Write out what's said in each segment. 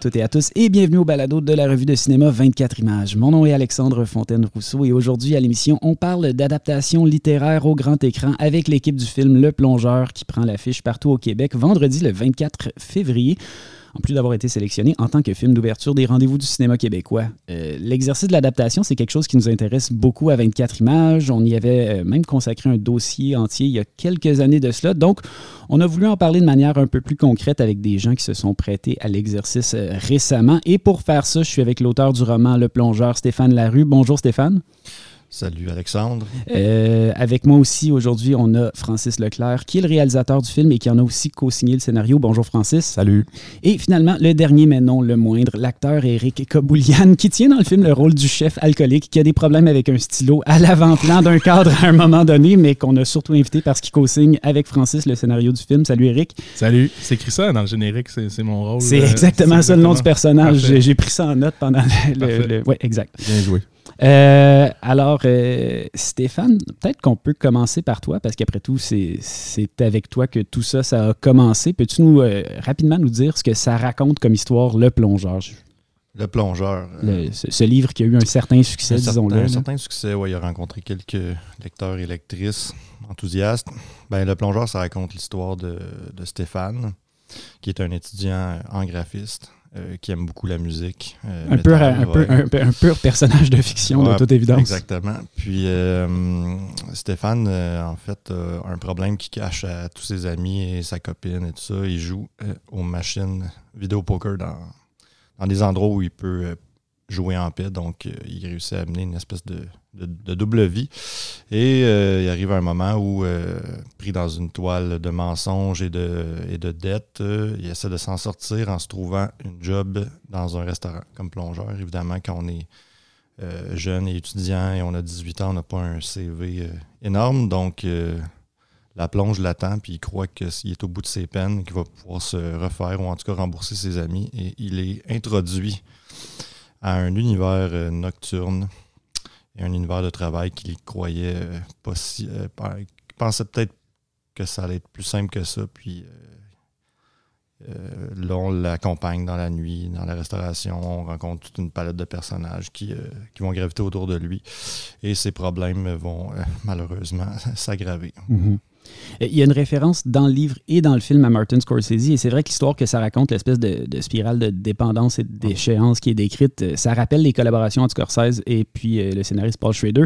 Toutes et à tous et bienvenue au balado de la revue de cinéma 24 images. Mon nom est Alexandre Fontaine-Rousseau et aujourd'hui à l'émission, on parle d'adaptation littéraire au grand écran avec l'équipe du film Le Plongeur qui prend l'affiche partout au Québec vendredi le 24 février en plus d'avoir été sélectionné en tant que film d'ouverture des rendez-vous du cinéma québécois. Euh, l'exercice de l'adaptation, c'est quelque chose qui nous intéresse beaucoup à 24 images. On y avait euh, même consacré un dossier entier il y a quelques années de cela. Donc, on a voulu en parler de manière un peu plus concrète avec des gens qui se sont prêtés à l'exercice euh, récemment. Et pour faire ça, je suis avec l'auteur du roman Le plongeur, Stéphane Larue. Bonjour Stéphane. Salut Alexandre. Euh, avec moi aussi aujourd'hui, on a Francis Leclerc, qui est le réalisateur du film et qui en a aussi co-signé le scénario. Bonjour Francis. Salut. Et finalement, le dernier mais non le moindre, l'acteur Eric Koboulian, qui tient dans le film le rôle du chef alcoolique qui a des problèmes avec un stylo à l'avant-plan d'un cadre à un moment donné, mais qu'on a surtout invité parce qu'il co-signe avec Francis le scénario du film. Salut Eric. Salut. C'est écrit ça dans le générique, c'est mon rôle. C'est euh, exactement ça le nom du personnage. J'ai pris ça en note pendant le... le... Oui, exact. Bien joué. Euh, alors, euh, Stéphane, peut-être qu'on peut commencer par toi, parce qu'après tout, c'est avec toi que tout ça, ça a commencé. Peux-tu nous euh, rapidement nous dire ce que ça raconte comme histoire, Le Plongeur? Le Plongeur. ce, livre qui a eu un certain succès, disons-le. Un certain succès, oui. Il a rencontré quelques lecteurs et lectrices enthousiastes. Ben, le Plongeur, ça raconte l'histoire de, de Stéphane, qui est un étudiant en graphiste euh, qui aime beaucoup la musique. Euh, un, pur, un, pur personnage de fiction, de toute évidence. Exactement. Puis euh, Stéphane, en fait, a un problème qui cache à tous ses amis et sa copine et tout ça. Il joue aux machines vidéo poker dans, dans des endroits où il peut jouer en paix. Donc, il réussit à amener une espèce de double vie. Et euh, il arrive un moment où, euh, pris dans une toile de mensonges et de, et de dettes, euh, il essaie de s'en sortir en se trouvant une job dans un restaurant comme plongeur. Évidemment, quand on est jeune et étudiant et on a 18 ans, on n'a pas un CV énorme. Donc, la plonge l'attend, puis il croit que s'il est au bout de ses peines, qu'il va pouvoir se refaire ou en tout cas rembourser ses amis. Et il est introduit à un univers nocturne un univers de travail qu'il croyait euh, pas si. Euh, pensait peut-être que ça allait être plus simple que ça. Puis euh, là, on l'accompagne dans la nuit, dans la restauration. On rencontre toute une palette de personnages qui, vont graviter autour de lui. Et ces problèmes vont malheureusement s'aggraver. Mm-hmm. Il y a une référence dans le livre et dans le film à Martin Scorsese, et c'est vrai que l'histoire que ça raconte, l'espèce de, spirale de dépendance et d'échéance qui est décrite, euh, ça rappelle les collaborations entre Scorsese et puis euh, le scénariste Paul Schrader.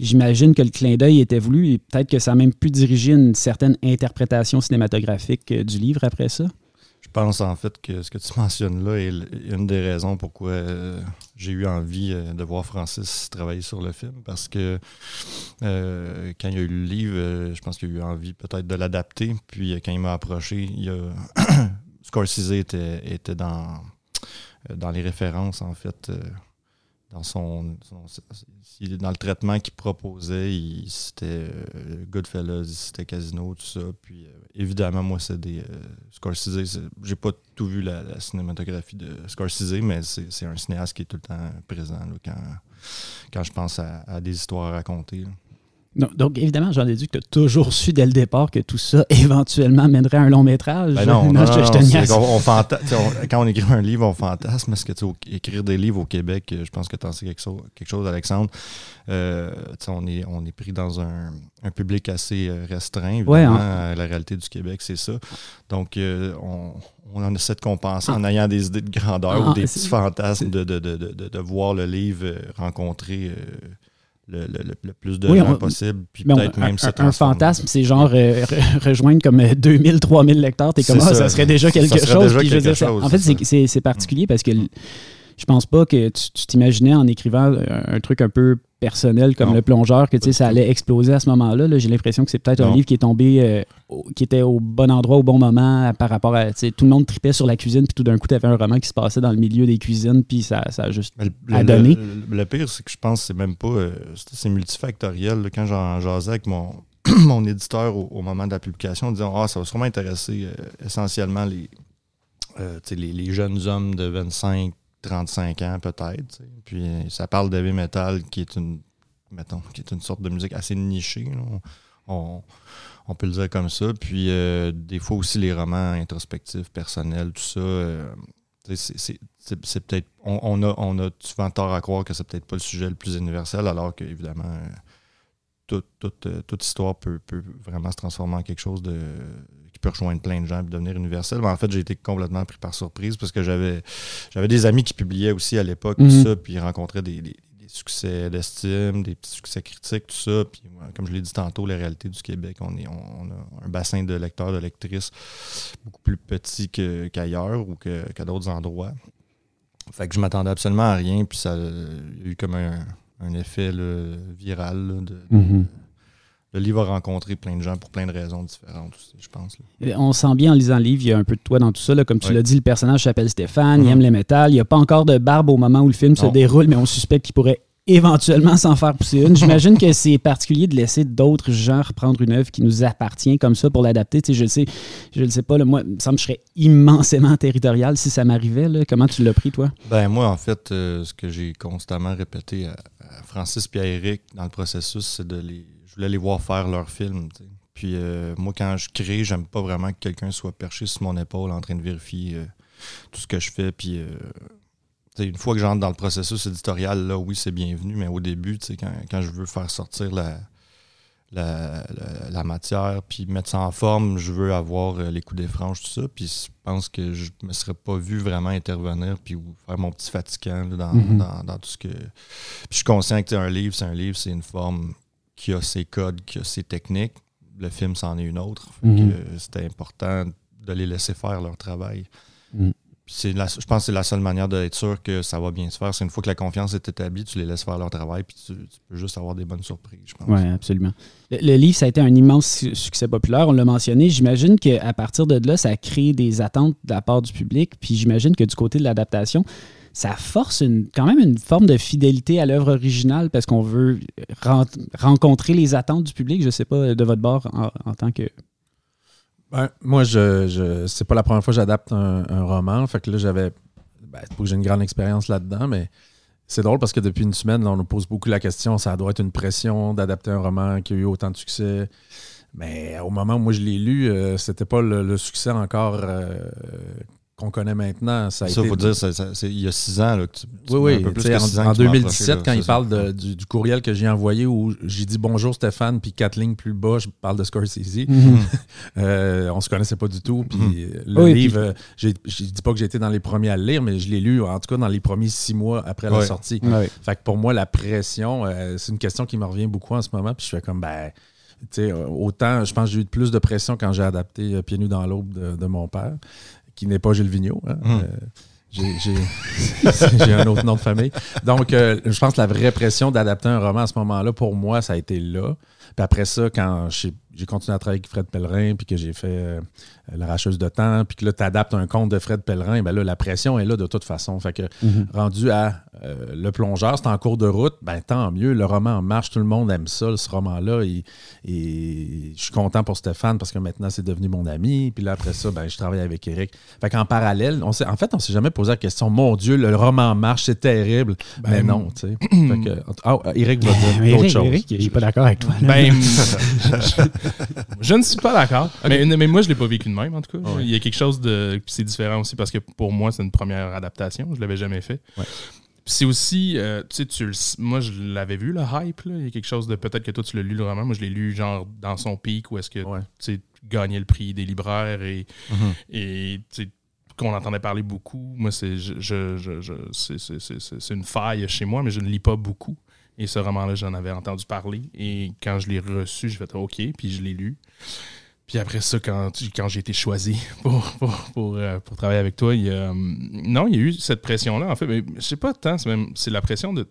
J'imagine que le clin d'œil était voulu et peut-être que ça a même pu diriger une certaine interprétation cinématographique euh, du livre après ça. Je pense en fait que ce que tu mentionnes là est une des raisons pourquoi euh, j'ai eu envie euh, de voir Francis travailler sur le film. Parce que euh, quand il y a eu le livre, je pense qu'il a eu envie peut-être de l'adapter. Puis quand il m'a approché, il a Scorsese était, était dans, dans les références en fait dans son, dans le traitement qu'il proposait, c'était euh, Goodfellas, c'était Casino, tout ça. Puis euh, évidemment, moi, c'est des euh. J'ai pas tout vu la, cinématographie de Scorsese, mais c'est un cinéaste qui est tout le temps présent quand, quand je pense à, des histoires à raconter. Donc, évidemment, j'en ai dit que tu as toujours su dès le départ que tout ça éventuellement mènerait à un long métrage. Ben non, non, je, quand on écrit un livre, on fantasme. Parce que écrire des livres au Québec, je pense que tu en sais quelque chose, quelque chose Alexandre. Euh, on, est, on est pris dans un, public assez euh, restreint. Évidemment, hein. La réalité du Québec, c'est ça. Donc, euh, on, on en essaie de compenser en ah. ayant des idées de grandeur ou ah, des petits fantasmes de, de, de, de, voir le livre rencontrer le, plus de gens possible. Puis peut-être même un, un fantasme, c'est genre euh, rejoindre comme 2000, euh, 3000 lecteurs. T'es comme, ah, ça, serait déjà quelque chose. en fait, c'est particulier parce que je pense pas que tu t'imaginais en écrivant un truc un peu personnel comme le plongeur que tu sais ça allait exploser à ce moment-là. J'ai l'impression que c'est peut-être un livre qui est tombé euh, qui était au bon endroit au bon moment par rapport à tout le monde tripait sur la cuisine puis tout d'un coup tu avais un roman qui se passait dans le milieu des cuisines puis ça, ça a juste le, donné. Le, pire c'est que je pense que c'est même pas euh, c'est multifactoriel quand j'en jasais avec mon mon éditeur au, moment de la publication en disant ah ça va sûrement intéresser euh, essentiellement les, les, les jeunes hommes de 25 35 ans peut-être. Puis ça parle d'heavy metal qui est une mettons, qui est une sorte de musique assez nichée. On, peut le dire comme ça. Puis euh, des fois aussi les romans introspectifs, personnels, tout ça. Euh, c'est peut-être. On, a, on a souvent tort à croire que c'est peut-être pas le sujet le plus universel, alors que, évidemment, toute, toute, histoire peut, peut, vraiment se transformer en quelque chose de rejoindre plein de gens et devenir universel. Mais en fait, j'ai été complètement pris par surprise parce que j'avais j'avais des amis qui publiaient aussi à l'époque, mm ça, puis ils rencontraient des, succès d'estime, des petits succès critiques, tout ça. Puis, comme je l'ai dit tantôt, la réalité du Québec, on, est, on, a un bassin de lecteurs, de lectrices beaucoup plus petit qu'ailleurs ou qu'à d'autres endroits. Fait que je m'attendais absolument à rien, puis ça a eu comme un, effet viral de, mm-hmm le livre a rencontré plein de gens pour plein de raisons différentes aussi, je pense. On sent bien en lisant le livre, il y a un peu de toi dans tout ça. Comme tu l'as dit, le personnage s'appelle Stéphane, il mhm. aime les métal. Il n'y a pas encore de barbe au moment où le film se déroule, mais on suspecte qu'il pourrait éventuellement s'en faire pousser une. J'imagine que c'est particulier de laisser d'autres gens reprendre une œuvre qui nous appartient comme ça pour l'adapter. Tu sais, je le sais, je le sais pas. moi, il me semble que je serais immensément territorial si ça m'arrivait. Comment tu l'as pris, toi? Ben moi, en fait, euh, ce que j'ai constamment répété à, Francis et à Eric dans le processus, c'est de les voulais les voir faire leur film. Puis euh, moi, quand je crée, j'aime pas vraiment que quelqu'un soit perché sur mon épaule en train de vérifier euh, tout ce que je fais. Puis euh, une fois que j'entre dans le processus éditorial, là, oui, c'est bienvenu, mais au début, quand, quand je veux faire sortir la, la, matière, puis mettre ça en forme, je veux avoir les coups des franges, tout ça. Puis je pense que je me serais pas vu vraiment intervenir, puis faire mon petit fatigant mm-hmm. dans, dans, tout ce que. Puis je suis conscient que un livre, c'est un livre, c'est une forme qui a ses codes, qui a ses techniques. Le film, c'en est une autre. Mhm. C'était important de les laisser faire leur travail. Mhm. je pense que c'est la seule manière d'être sûr que ça va bien se faire. C'est une fois que la confiance est établie, tu les laisses faire leur travail, puis tu, peux juste avoir des bonnes surprises, je pense. Oui, absolument. Le, livre, ça a été un immense succès populaire, on l'a mentionné. J'imagine qu'à partir de là, ça a créé des attentes de la part du public, puis j'imagine que du côté de l'adaptation, ça force quand même une forme de fidélité à l'œuvre originale parce qu'on veut rencontrer les attentes du public. Je ne sais pas de votre bord en, tant que. Ben, moi, je, je c'est pas la première fois que j'adapte un, roman. Fait que là, j'avais. Ben, que j'ai une grande expérience là-dedans, mais c'est drôle parce que depuis une semaine, on nous pose beaucoup la question ça doit être une pression d'adapter un roman qui a eu autant de succès. Mais au moment où moi je l'ai lu, euh, c'était pas le, succès encore euh, qu'on connaît maintenant. Ça, ça faut dire, il y a six ans. Là, oui, oui. en, 2017, quand il parle du, courriel que j'ai envoyé où j'ai dit bonjour Stéphane, puis quatre lignes plus bas, je parle de Scorsese. Mm euh, on se connaissait pas du tout. Puis mhm. le livre, je dis pas que j'étais dans les premiers à le lire, mais je l'ai lu, en tout cas, dans les premiers six mois après la sortie. Fait que pour moi, la pression, euh, c'est une question qui me revient beaucoup en ce moment. Puis je fais comme, ben, autant, je pense que j'ai eu plus de pression quand j'ai adapté euh, Pieds nus dans l'aube de, mon père qui n'est pas Gilles Vigneault. Hein. Hmm. Euh, j'ai un autre nom de famille. Donc, euh, je pense que la vraie pression d'adapter un roman à ce moment-là, pour moi, ça a été là. Puis après ça, quand j'ai continué à travailler avec Fred Pellerin, puis que j'ai fait euh, l'arracheuse de temps, puis que là, tu adaptes un conte de Fred Pellerin, ben là, la pression est là de toute façon. Fait que mhm. rendu à euh, Le Plongeur, c'est en cours de route, ben tant mieux, le roman marche, tout le monde aime ça, ce roman-là. Et, je suis content pour Stéphane parce que maintenant, c'est devenu mon ami. Puis là, après ça, ben, je travaille avec Eric. Fait qu'en parallèle, on en fait, on s'est jamais posé la question, mon Dieu, le roman marche, c'est terrible. Ben, mais non, tu sais. oh, Eric va dire autre chose. Eric, il n'est pas d'accord avec toi. Ben, je, ne suis pas d'accord. Mais, mais, moi, je ne l'ai pas vécu même, en tout cas. Il y a quelque chose de. C'est différent aussi parce que pour moi, c'est une première adaptation. Je ne l'avais jamais fait. C'est aussi, euh, tu sais, moi je l'avais vu, le hype. Il y a quelque chose de. Peut-être que toi tu l'as lu le roman. Moi je l'ai lu genre dans son pic où est-ce que tu gagnait le prix des libraires et, mm-hmm. et qu'on entendait parler beaucoup. Moi, c'est je, je, c'est une faille chez moi, mais je ne lis pas beaucoup. Et ce roman-là, j'en avais entendu parler. Et quand je l'ai reçu, je fait OK, puis je l'ai lu. Puis après ça, quand, quand j'ai été choisi pour, pour, euh, pour, travailler avec toi, il y a, non, il y a eu cette pression-là. En fait, mais je sais pas tant, c'est la pression de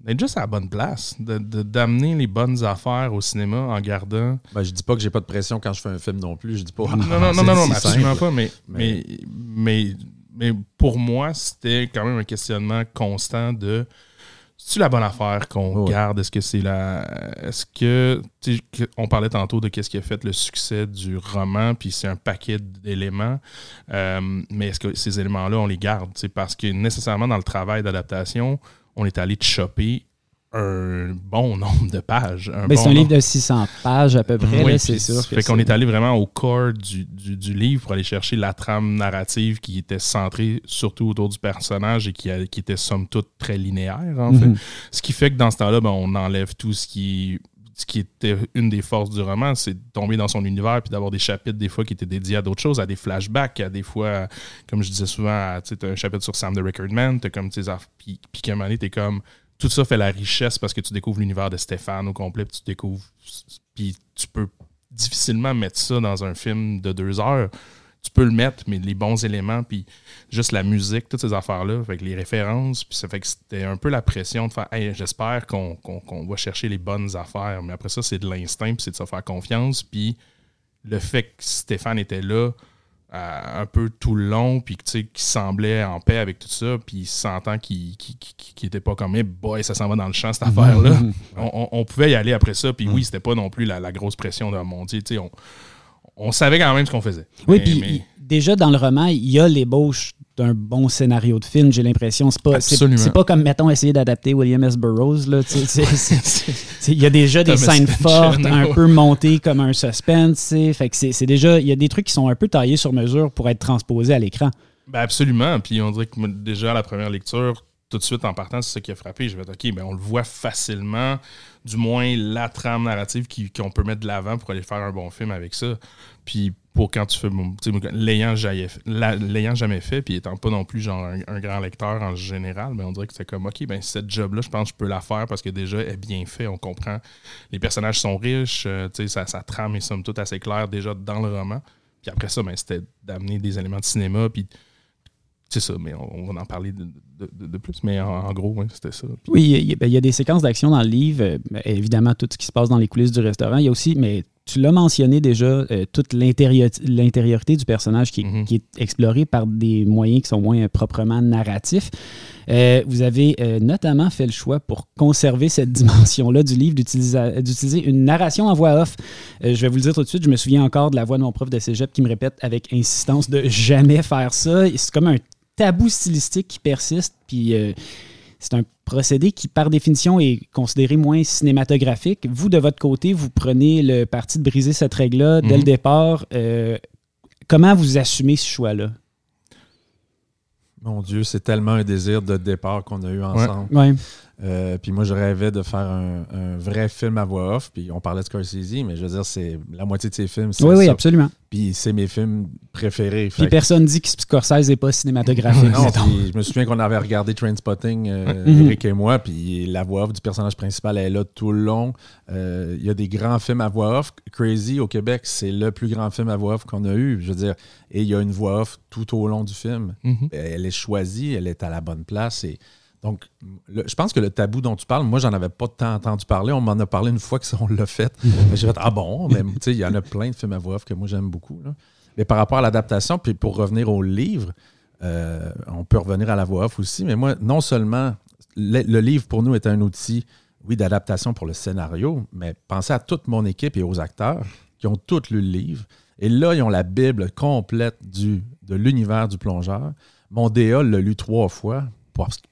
d'être juste à la bonne place, d'amener de, les bonnes affaires au cinéma en gardant. Ben, je dis pas que j'ai pas de pression quand je fais un film non plus. Je dis pas. Non, non, non, non, absolument pas. Mais, mais... mais, mais, pour moi, c'était quand même un questionnement constant de c'est la bonne affaire qu'on garde? Est-ce que c'est la. Est-ce que. On parlait tantôt de qu'est-ce qui a fait le succès du roman, puis c'est un paquet d'éléments. Euh, mais est-ce que ces éléments-là, on les garde? Parce que nécessairement, dans le travail d'adaptation, on est allé chopper un bon nombre de pages. Ben, c'est un livre de 600 pages à peu près, c'est sûr. Fait qu'on est allé vraiment au corps du, livre pour aller chercher la trame narrative qui était centrée surtout autour du personnage et qui, qui était somme toute très linéaire, en fait. Mhm. Ce qui fait que dans ce temps-là, ben, on enlève tout ce qui ce qui était une des forces du roman, c'est de tomber dans son univers puis d'avoir des chapitres des fois qui étaient dédiés à d'autres choses, à des flashbacks, à des fois, comme je disais souvent, tu as un chapitre sur Sam the Record Man, as comme, puis, puis qu'à un moment donné, t'es comme, tout ça fait la richesse parce que tu découvres l'univers de Stéphane au complet, puis tu découvres. Puis tu peux difficilement mettre ça dans un film de deux heures. Tu peux le mettre, mais les bons éléments, puis juste la musique, toutes ces affaires-là, avec les références, puis ça fait que c'était un peu la pression de faire j'espère qu'on va chercher les bonnes affaires. Mais après ça, c'est de l'instinct, puis c'est de se faire confiance. Puis le fait que Stéphane était là, un peu tout le long, puis qui semblait en paix avec tout ça, puis sentant qu'il n'était pas comme, hey boy, ça s'en va dans le champ, cette affaire-là. on, pouvait y aller après ça, puis oui, mm. c'était pas non plus la, grosse pression de mon Dieu, on, on savait quand même ce qu'on faisait. Oui, puis déjà dans le roman, il y a l'ébauche d'un bon scénario de film, j'ai l'impression. C'est pas, c'est, pas comme, mettons, essayer d'adapter William S. Burroughs. Il y a déjà des scènes fortes, un peu montées comme un suspense. Fait que c'est, déjà, il y a des trucs qui sont un peu taillés sur mesure pour être transposés à l'écran. Ben absolument. Puis on dirait que déjà à la première lecture, tout de suite en partant, c'est ce qui a frappé. Je vais OK, ben on le voit facilement, du moins la trame narrative qu'on peut mettre de l'avant pour aller faire un bon film avec ça. Puis pour quand tu fais l'ayant jamais, fait puis étant pas non plus genre un, grand lecteur en général mais on dirait que c'est comme ok ben cette job là je pense que je peux la faire parce que déjà elle est bien fait on comprend les personnages sont riches euh, ça, ça trame et somme toute assez clair déjà dans le roman puis après ça ben, c'était d'amener des éléments de cinéma puis c'est ça, mais on, va en parler de, plus. Mais en, gros, c'était ça. Oui, ben, il y, a des séquences d'action dans le livre. Euh, évidemment, tout ce qui se passe dans les coulisses du restaurant. Il y a aussi, mais tu l'as mentionné déjà, euh, toute l'intériorité du personnage mm-hmm. qui, est explorée par des moyens qui sont moins proprement narratifs. Euh, vous avez notamment fait le choix pour conserver cette dimension-là du livre d'utiliser une narration en voix off. je vais vous le dire tout de suite, je me souviens encore de la voix de mon prof de cégep qui me répète avec insistance de jamais faire ça. C'est comme un tabou stylistique qui persiste, puis euh, c'est un procédé qui, par définition, est considéré moins cinématographique. Vous, de votre côté, vous prenez le parti de briser cette règle-là dès le mhm. départ. Euh, comment vous assumez ce choix-là? Mon Dieu, c'est tellement un désir de départ qu'on a eu ensemble. Ouais. Euh, puis moi, je rêvais de faire un, vrai film à voix off. Puis on parlait de Scorsese, mais je veux dire, c'est la moitié de ses films. Oui, oui, absolument. Puis c'est mes films préférés. Puis personne dit que Scorsese n'est pas cinématographique. non, je me souviens qu'on avait regardé Trainspotting, euh, mhm. Eric et moi, puis la voix off du personnage principal est là tout le long. Euh, il y a des grands films à voix off. Crazy au Québec, c'est le plus grand film à voix off qu'on a eu. Je veux dire, et il y a une voix off tout au long du film. Mhm. Elle est choisie, elle est à la bonne place. Et donc, je pense que le tabou dont tu parles, moi, j'en avais pas tant entendu parler. On m'en a parlé une fois qu'on l'a fait. J'ai fait, ah bon, mais tu sais, il y en a plein de films à voix que moi, j'aime beaucoup. Mais par rapport à l'adaptation, puis pour revenir au livre, euh, on peut revenir à la voix off aussi. Mais moi, non seulement le, livre pour nous est un outil, oui, d'adaptation pour le scénario, mais pensez à toute mon équipe et aux acteurs qui ont tous lu le livre. Et là, ils ont la Bible complète du, de l'univers du plongeur. Mon DA l'a lu trois fois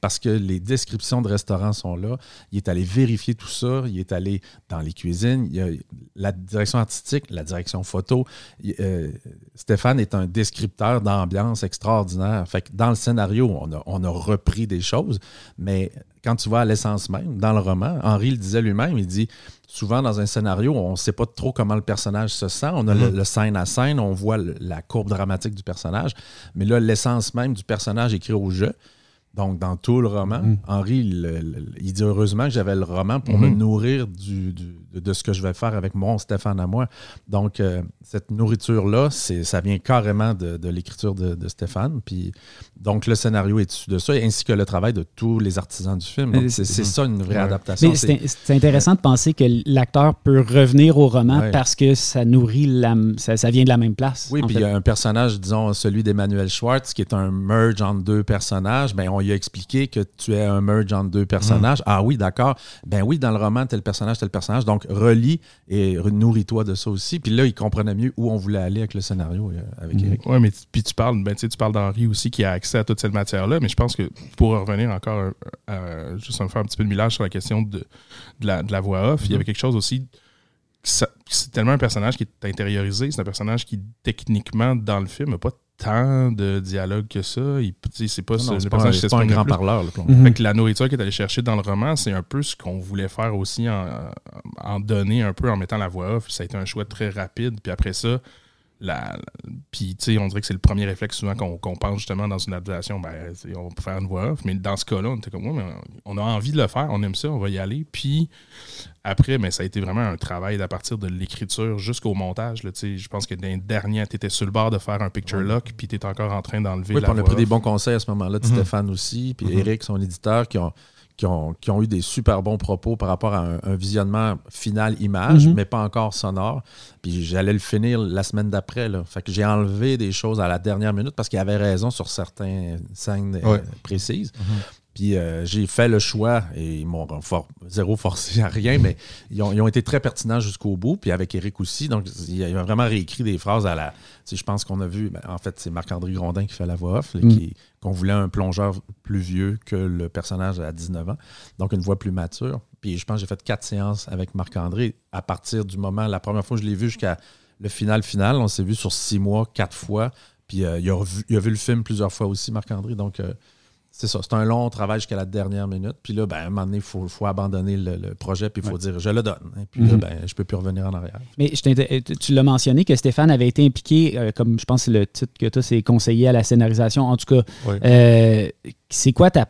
parce que les descriptions de restaurants sont là. Il est allé vérifier tout ça. Il est allé dans les cuisines. Il y a la direction artistique, la direction photo. Euh, Stéphane est un descripteur d'ambiance extraordinaire. Fait que dans le scénario, on a, on a repris des choses, mais quand tu vas à l'essence même, dans le roman, Henri le disait lui-même, il dit souvent dans un scénario, on ne sait pas trop comment le personnage se sent. On a le, mm-hmm. scène à scène, on voit la courbe dramatique du personnage, mais là, l'essence même du personnage écrit au jeu. Donc, dans tout le roman, mm. Henri, il dit heureusement que j'avais le roman pour me mm-hmm. nourrir du, de, ce que je vais faire avec mon Stéphane à moi. Donc, euh, cette nourriture-là, ça vient carrément de, l'écriture de, Stéphane. Puis, donc, le scénario est issu de ça, ainsi que le travail de tous les artisans du film. c'est ça une vraie adaptation. C'est intéressant de penser que l'acteur peut revenir au roman parce que ça nourrit, la, ça, vient de la même place. Oui, puis il y a un personnage, disons, celui d'Emmanuel Schwartz, qui est un merge entre deux personnages. Bien, on lui a expliqué que tu es un merge entre deux personnages. Mm. Ah oui, d'accord. Ben oui, dans le roman, tel personnage, tel personnage. Donc, relis et nourris-toi de ça aussi. Puis là, il comprenait mieux où on voulait aller avec le scénario euh, avec mm. Eric. Oui, mais puis tu parles, ben, tu parles d'Henri aussi qui a accès à toute cette matière-là. Mais je pense que pour revenir encore, euh, juste en faire un petit peu de millage sur la question de, la, voix off, il y avait mm-hmm. quelque chose aussi c'est tellement un personnage qui est intériorisé. C'est un personnage qui, techniquement, dans le film, n'a pas tant de dialogue que ça. C'est pas, non, pas, un, grand parleur. la nourriture qu'il est allé chercher dans le roman, c'est un peu ce qu'on voulait faire aussi en, donner un peu en mettant la voix off. Ça a été un choix très rapide. Puis après ça, la, puis, tu sais, on dirait que c'est le premier réflexe souvent qu'on pense justement dans une adaptation, ben, on peut faire une voix off. Mais dans ce cas-là, on était comme, mais on a envie de le faire, on aime ça, on va y aller. Puis après, mais ça a été vraiment un travail à partir de l'écriture jusqu'au montage. Là, je pense que d'un dernier, tu étais sur le bord de faire un picture lock, puis tu étais encore en train d'enlever oui, on a pris des bons conseils à ce moment-là de mhm. Stéphane aussi, puis mhm. Eric, son éditeur, qui ont qui ont, eu des super bons propos par rapport à un, visionnement final image, mhm. mais pas encore sonore. Puis j'allais le finir la semaine d'après. Fait que j'ai enlevé des choses à la dernière minute parce qu'il avait raison sur certaines scènes euh, précises. Mhm. Puis euh, j'ai fait le choix et ils m'ont zéro forcé à rien, mais ils ont, été très pertinents jusqu'au bout. Puis avec Eric aussi. Donc, il a vraiment réécrit des phrases à la. Je pense qu'on a vu. Ben, en fait, c'est Marc-André Grondin qui fait la voix off, mm. qu'on voulait un plongeur plus vieux que le personnage à 19 ans. Donc, une voix plus mature. Puis je pense que j'ai fait quatre séances avec Marc-André à partir du moment, la première fois que je l'ai vu jusqu'à le final final. On s'est vu sur six mois, quatre fois. Puis euh, il, a vu, il, a vu, le film plusieurs fois aussi, Marc-André. Donc, euh, c'est ça, c'est un long travail jusqu'à la dernière minute. Puis là, ben, à un moment donné, il faut, abandonner le, projet, puis il faut dire je le donne. Et puis là, mhm. ben, je peux plus revenir en arrière. Mais je tu l'as mentionné que Stéphane avait été impliqué, euh, comme je pense que le titre que tu as, c'est conseiller à la scénarisation. En tout cas, euh, c'est quoi ta,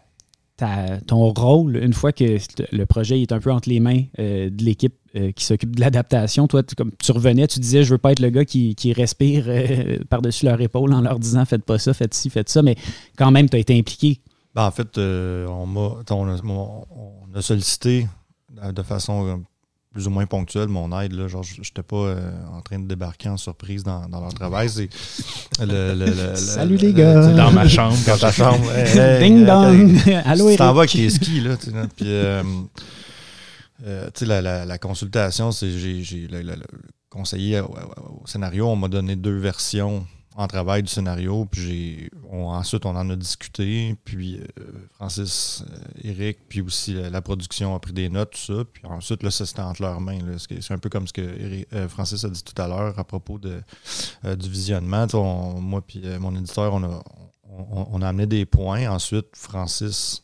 ton rôle une fois que le projet est un peu entre les mains euh, de l'équipe qui s'occupe de l'adaptation? Toi, tu, comme, tu revenais, tu disais je veux pas être le gars qui, respire par-dessus leur épaule en leur disant faites pas ça, faites ci, faites ça, mais quand même, tu as été impliqué ben, en fait, euh, on, on, a, sollicité de façon euh, plus ou moins ponctuelle mon aide. Là, genre, j'étais pas euh, en train de débarquer en surprise dans, leur travail. Salut les gars! dans ma chambre. Dans ta chambre. Ding dong! Allô, Tu t'en vas avec les skis, là. Puis, tu sais, la, consultation, c'est j'ai le, conseiller au scénario, on m'a donné deux versions en travail du scénario. Puis ensuite, on en a discuté. Puis euh, Francis, Eric, puis aussi la, production a pris des notes, tout ça. Puis ensuite, là, ça c'était entre leurs mains. C'est un peu comme ce que euh, Francis a dit tout à l'heure à propos de, euh, du visionnement. moi puis mon éditeur, on a, on, a amené des points. Ensuite, Francis,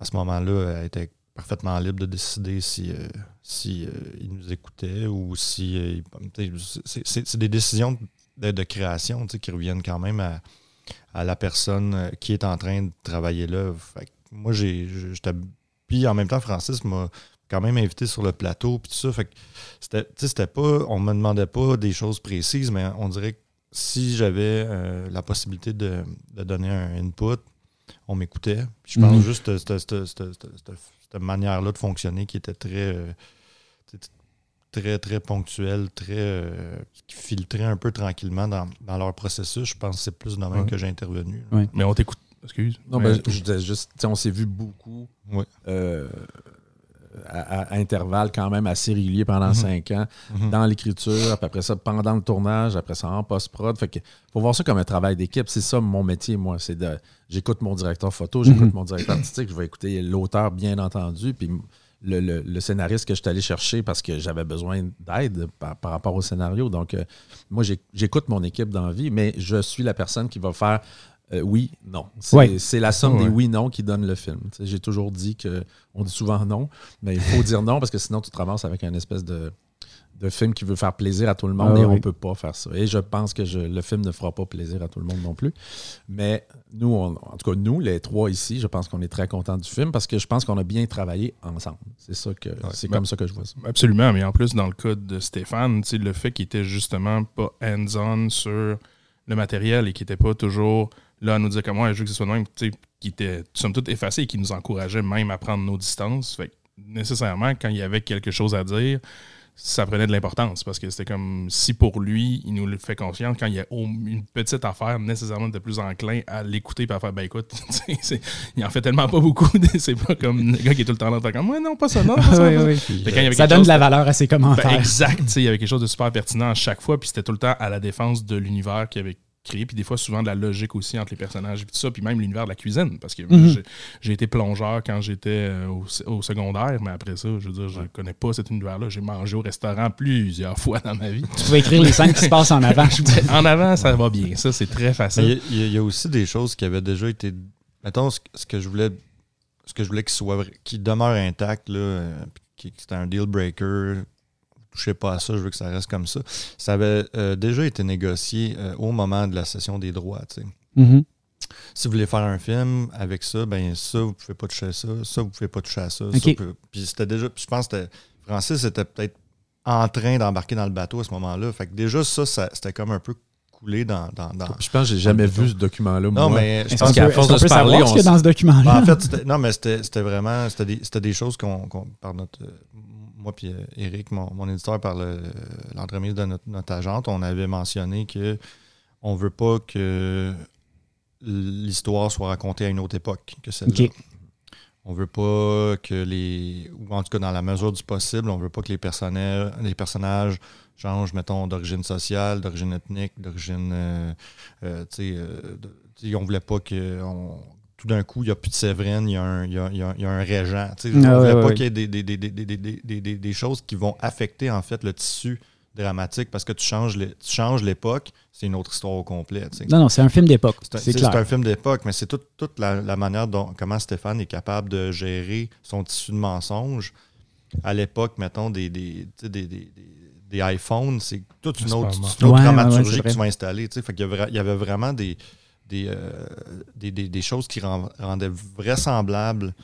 à ce moment-là, était parfaitement libre de décider si, si il nous écoutait ou si c'est des décisions de, création qui reviennent quand même à, la personne euh, qui est en train de travailler là. moi, j'ai, puis en même temps, Francis m'a quand même invité sur le plateau, puis tout ça. Fait c'était, pas, on me demandait pas des choses précises, mais on dirait que si j'avais euh, la possibilité de, donner un input, on m'écoutait. je pense mhm. juste cette, manière-là de fonctionner qui était très, euh, très, très ponctuel, très euh, qui filtrait un peu tranquillement dans, leur processus. Je pense que c'est plus dans le même que j'ai intervenu. Mais on t'écoute. Excuse. Non, ben, je disais juste, on s'est vu beaucoup euh, à, intervalles quand même assez réguliers pendant mhm. cinq ans, mhm. dans l'écriture, après ça, pendant le tournage, après ça, en post-prod. Fait que faut voir ça comme un travail d'équipe. C'est ça mon métier, moi. C'est de j'écoute mon directeur photo, j'écoute mhm. mon directeur artistique, je vais écouter l'auteur, bien entendu, puis le, scénariste que je suis allé chercher parce que j'avais besoin d'aide par, rapport au scénario. Donc, euh, moi, j'écoute mon équipe dans vie, mais je suis la personne qui va faire euh, oui, non. C'est la somme des oui-non qui donne le film. J'ai toujours dit que on dit souvent non, mais il faut dire non parce que sinon tu te ramasses avec un espèce de de film qui veut faire plaisir à tout le monde ah et on ne peut pas faire ça. Et je pense que le film ne fera pas plaisir à tout le monde non plus. Mais nous, en tout cas, nous, les trois ici, je pense qu'on est très contents du film parce que je pense qu'on a bien travaillé ensemble. C'est ça que c'est comme ça que je vois ça. Absolument, mais en plus, dans le cas de Stéphane, le fait qu'il était justement pas hands-on sur le matériel et qu'il n'était pas toujours là à nous dire comment je veux que ce soit même, qui était somme toute effacé et qui nous encourageait même à prendre nos distances. Fait nécessairement, quand il y avait quelque chose à dire, ça prenait de l'importance parce que c'était comme si pour lui, il nous le fait confiance quand il y a une petite affaire, nécessairement de plus enclin à l'écouter et à faire ben écoute, il en fait tellement pas beaucoup, c'est pas comme le gars qui est tout le temps là, comme ouais, non, pas ça, non, pas ça. ça donne de la valeur à ses commentaires. Ben, exact, il y avait quelque chose de super pertinent à chaque fois, puis c'était tout le temps à la défense de l'univers qui avait puis des fois souvent de la logique aussi entre les personnages, puis tout ça, puis même l'univers de la cuisine, parce que mhm. j'ai été plongeur quand j'étais euh, au, secondaire, mais après ça, je veux dire, je ne connais pas cet univers-là. J'ai mangé au restaurant plusieurs fois dans ma vie. Tu pouvais écrire les scènes qui se passent en avant. en avant, ça va bien. Ça, c'est très facile. Il y, a aussi des choses qui avaient déjà été. Mettons, ce, que je voulais ce que je voulais qu'il soit qui demeure intact, là, euh, qui, c'était un deal breaker touchez pas à ça, je veux que ça reste comme ça. Ça avait euh, déjà été négocié euh, au moment de la session des droits. Mm-hmm. Si vous voulez faire un film avec ça, ben ça, vous pouvez pas toucher à ça, ça, vous pouvez pas toucher à ça. puis c'était déjà. je pense que Francis était peut-être en train d'embarquer dans le bateau à ce moment-là. Fait que déjà, ça, c'était comme un peu coulé dans. dans, je pense que j'ai jamais vu ce document-là. Non, mais je pense qu'à force de se parler. On... dans ce document-là? Ben, en fait, non, mais c'était vraiment. C'était des, des, choses qu'on, par notre moi puis Eric, mon, mon, éditeur, par l'entremise de notre, notre, agente, on avait mentionné que on veut pas que l'histoire soit racontée à une autre époque que celle-là. On veut pas que les. ou en tout cas dans la mesure du possible, on veut pas que les personnages, les personnages changent, mettons, d'origine sociale, d'origine ethnique, d'origine. Euh, euh, tu sais, euh, on voulait pas que tout d'un coup, il n'y a plus de Séverine, il y, a un, il, y a, il y a un régent. Tu sais, ah, voulait pas qu'il y ait des, des, des, des, choses qui vont affecter en fait le tissu dramatique parce que tu changes l'époque, c'est une autre histoire au complet. Non, non, c'est un film d'époque. C'est un film d'époque, mais c'est toute, toute la, manière dont comment Stéphane est capable de gérer son tissu de mensonges. À l'époque, mettons, des, des, des, des iPhones, c'est toute une autre, une autre dramaturgie que tu vas installer. Fait il, y avait vraiment des, euh, des, des, choses qui rendaient vraisemblables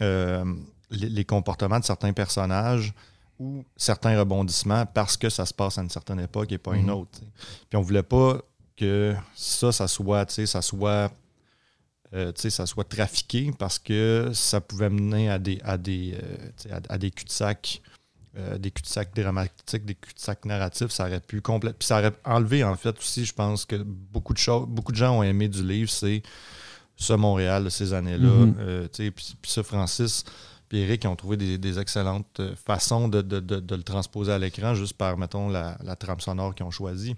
euh, les, comportements de certains personnages ou certains rebondissements parce que ça se passe à une certaine époque et pas une mhm. autre. Puis on voulait pas que ça, ça soit, ça soit, euh, ça soit trafiqué parce que ça pouvait mener à des, à des, à, des cul-de-sac euh, des cul-de-sac dramatiques, des cul-de-sac narratifs, ça aurait pu complètement. Puis ça aurait enlevé, en fait, aussi, je pense que beaucoup de choses, beaucoup de gens ont aimé du livre, c'est ce Montréal de ces années-là. Euh, puis, ça, Francis puis Eric ont trouvé des, excellentes euh, façons de, le transposer à l'écran juste par, mettons, la, trame sonore qu'ils ont choisie.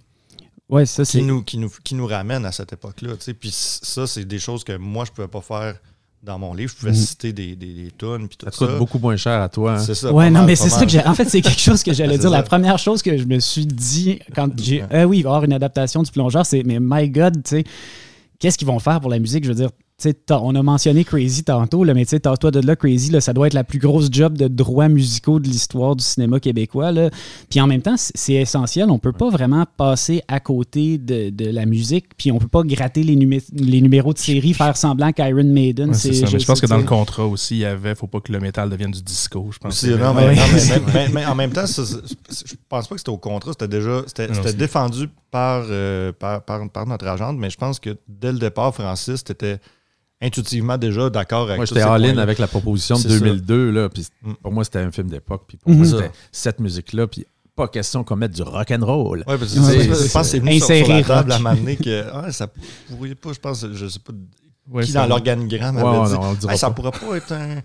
Ouais, ça, qui, nous, qui, nous, qui nous ramène à cette époque-là. Puis ça, c'est des choses que moi, je ne pouvais pas faire dans mon livre, je pouvais mm. citer des, des, des tonnes. Puis tout ça, ça coûte beaucoup moins cher à toi. Hein. C'est ça. Ouais, non, mais c'est ça que j'ai. En fait, c'est quelque chose que j'allais dire. La première chose que je me suis dit quand j'ai. Euh, oui, il va y avoir une adaptation du plongeur, c'est mais my God, tu sais, qu'est-ce qu'ils vont faire pour la musique? Je veux dire, on a mentionné Crazy tantôt, là, mais toi de là, Crazy, là, ça doit être la plus grosse job de droits musicaux de l'histoire du cinéma québécois. Là. Puis en même temps, c'est essentiel. On peut pas vraiment passer à côté de, la musique, puis on peut pas gratter les, les numéros de série, faire semblant qu'Iron Maiden, c'est je pense que dans le contrat aussi, il y avait, faut pas que le métal devienne du disco. Je pense mais, en même temps, je pense pas que c'était au contrat, c'était déjà c'était défendu euh, par, par, par, notre agente, mais je pense que dès le départ, Francis, était intuitivement déjà d'accord avec Moi, j'étais all-in avec la proposition de 2002. Là, puis mm. Pour moi, c'était un film d'époque. Puis pour moi, c'était cette musique-là. Puis pas question qu'on mette du rock'n'roll. Oui, parce que je pense que c'est venu sur, la table à m'amener que ah, ça pourrait pas, je pense, je sais pas qui dans l'organigramme avait dit ça pourrait pas être un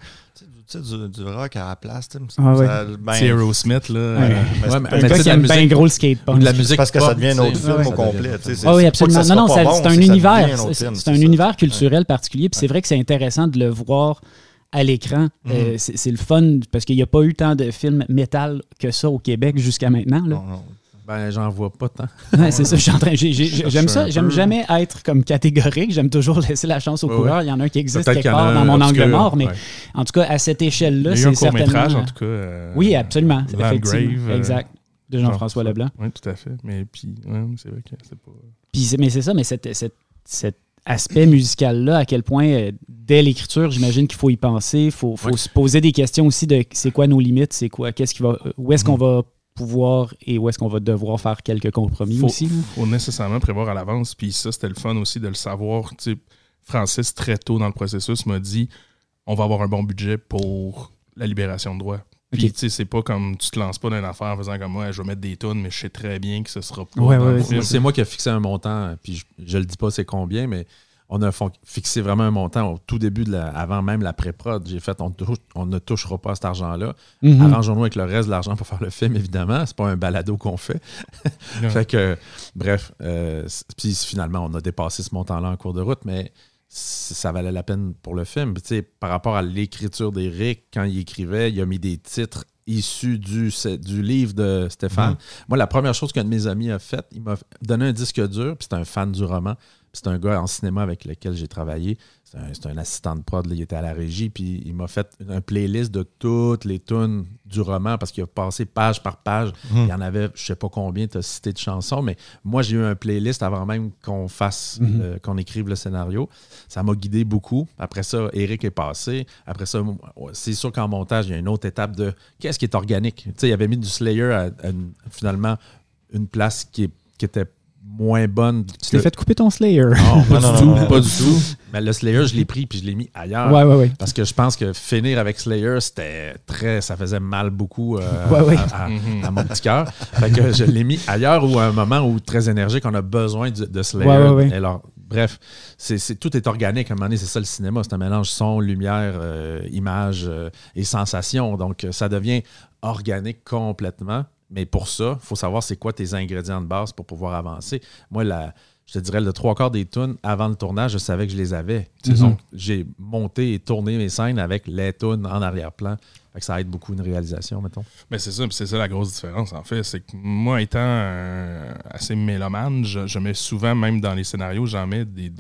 tu sais, du, rock à la place. Ah, ben, c'est Aerosmith, là. Ouais. Euh, ouais, mais, aime bien gros le skateboard. De la musique parce que ça devient un autre film au complet. Ah oui, absolument. Non, non, c'est un univers. C'est un univers culturel particulier. Puis c'est vrai que c'est intéressant de le voir à l'écran. Euh, mm-hmm. c'est le fun parce qu'il n'y a pas eu tant de films métal que ça au Québec jusqu'à maintenant. Là. Non, non. Ben, j'en vois pas tant. c'est ça, je suis en train. J'aime ça. J'aime jamais être comme catégorique. J'aime toujours laisser la chance au coureur. Il y en a un qui existe quelque part dans mon angle mort, mais en tout cas, à cette échelle-là, c'est certainement. métrage, en tout cas. Euh, oui, absolument. effectivement. Euh, exact. De Jean-François Leblanc. Oui, tout à fait. Mais puis, c'est vrai que c'est pas. Puis, mais c'est ça, mais cet, aspect musical-là, à quel point, euh, dès l'écriture, j'imagine qu'il faut y penser. Il faut, faut se poser des questions aussi de c'est quoi nos limites, c'est quoi, qu'est-ce qui va, où est-ce qu'on mm. va pouvoir et où est-ce qu'on va devoir faire quelques compromis aussi. Il faut nécessairement prévoir à l'avance. Puis ça, c'était le fun aussi de le savoir. Francis, très tôt dans le processus, m'a dit on va avoir un bon budget pour la libération de droits. Puis, tu sais, c'est pas comme tu te lances pas dans une affaire en faisant comme moi, je vais mettre des tonnes, mais je sais très bien que ce sera pas. c'est moi qui ai fixé un montant, puis je, le dis pas c'est combien, mais on a fixé vraiment un montant au tout début, de la, avant même la pré-prod. J'ai fait, on, on, ne touchera pas à cet argent-là. Mm-hmm. Arrangeons-nous avec le reste de l'argent pour faire le film, évidemment. C'est pas un balado qu'on fait. fait que, bref, euh, puis finalement, on a dépassé ce montant-là en cours de route, mais ça valait la peine pour le film. par rapport à l'écriture d'Éric, quand il écrivait, il a mis des titres issus du, du livre de Stéphane. Mm-hmm. Moi, la première chose qu'un de mes amis a fait, il m'a donné un disque dur, puis c'est un fan du roman. C'est un gars en cinéma avec lequel j'ai travaillé. C'est un, assistant de prod, il était à la régie, puis il m'a fait une playlist de toutes les tunes du roman parce qu'il a passé page par page. Mhm. Il y en avait, je sais pas combien, tu as cité de chansons, mais moi, j'ai eu un playlist avant même qu'on fasse, mhm. euh, qu'on écrive le scénario. Ça m'a guidé beaucoup. Après ça, Eric est passé. Après ça, c'est sûr qu'en montage, il y a une autre étape de qu'est-ce qui est organique? Tu sais, il avait mis du Slayer à, finalement une place qui, qui était moins bonne. Tu t'es fait couper ton Slayer. Non, pas, du, tout, pas du tout. Mais le Slayer, je l'ai pris puis je l'ai mis ailleurs. Ouais, ouais, ouais. Parce que je pense que finir avec Slayer, c'était très. Ça faisait mal beaucoup euh, mhm. à, mon petit cœur. fait que je l'ai mis ailleurs ou à un moment où très énergique, on a besoin de, Slayer. Alors, bref, c'est, tout est organique. À un moment donné, c'est ça le cinéma. C'est un mélange son, lumière, euh, image euh, et sensation. Donc, ça devient organique complètement. Mais pour ça, il faut savoir c'est quoi tes ingrédients de base pour pouvoir avancer. Moi, la, je te dirais, le trois quarts des tunes, avant le tournage, je savais que je les avais. Donc, j'ai monté et tourné mes scènes avec les tunes en arrière-plan. ça aide beaucoup une réalisation, mettons. Mais c'est ça, c'est ça la grosse différence, en fait. C'est que moi, étant assez mélomane, je, mets souvent, même dans les scénarios, j'en mets des,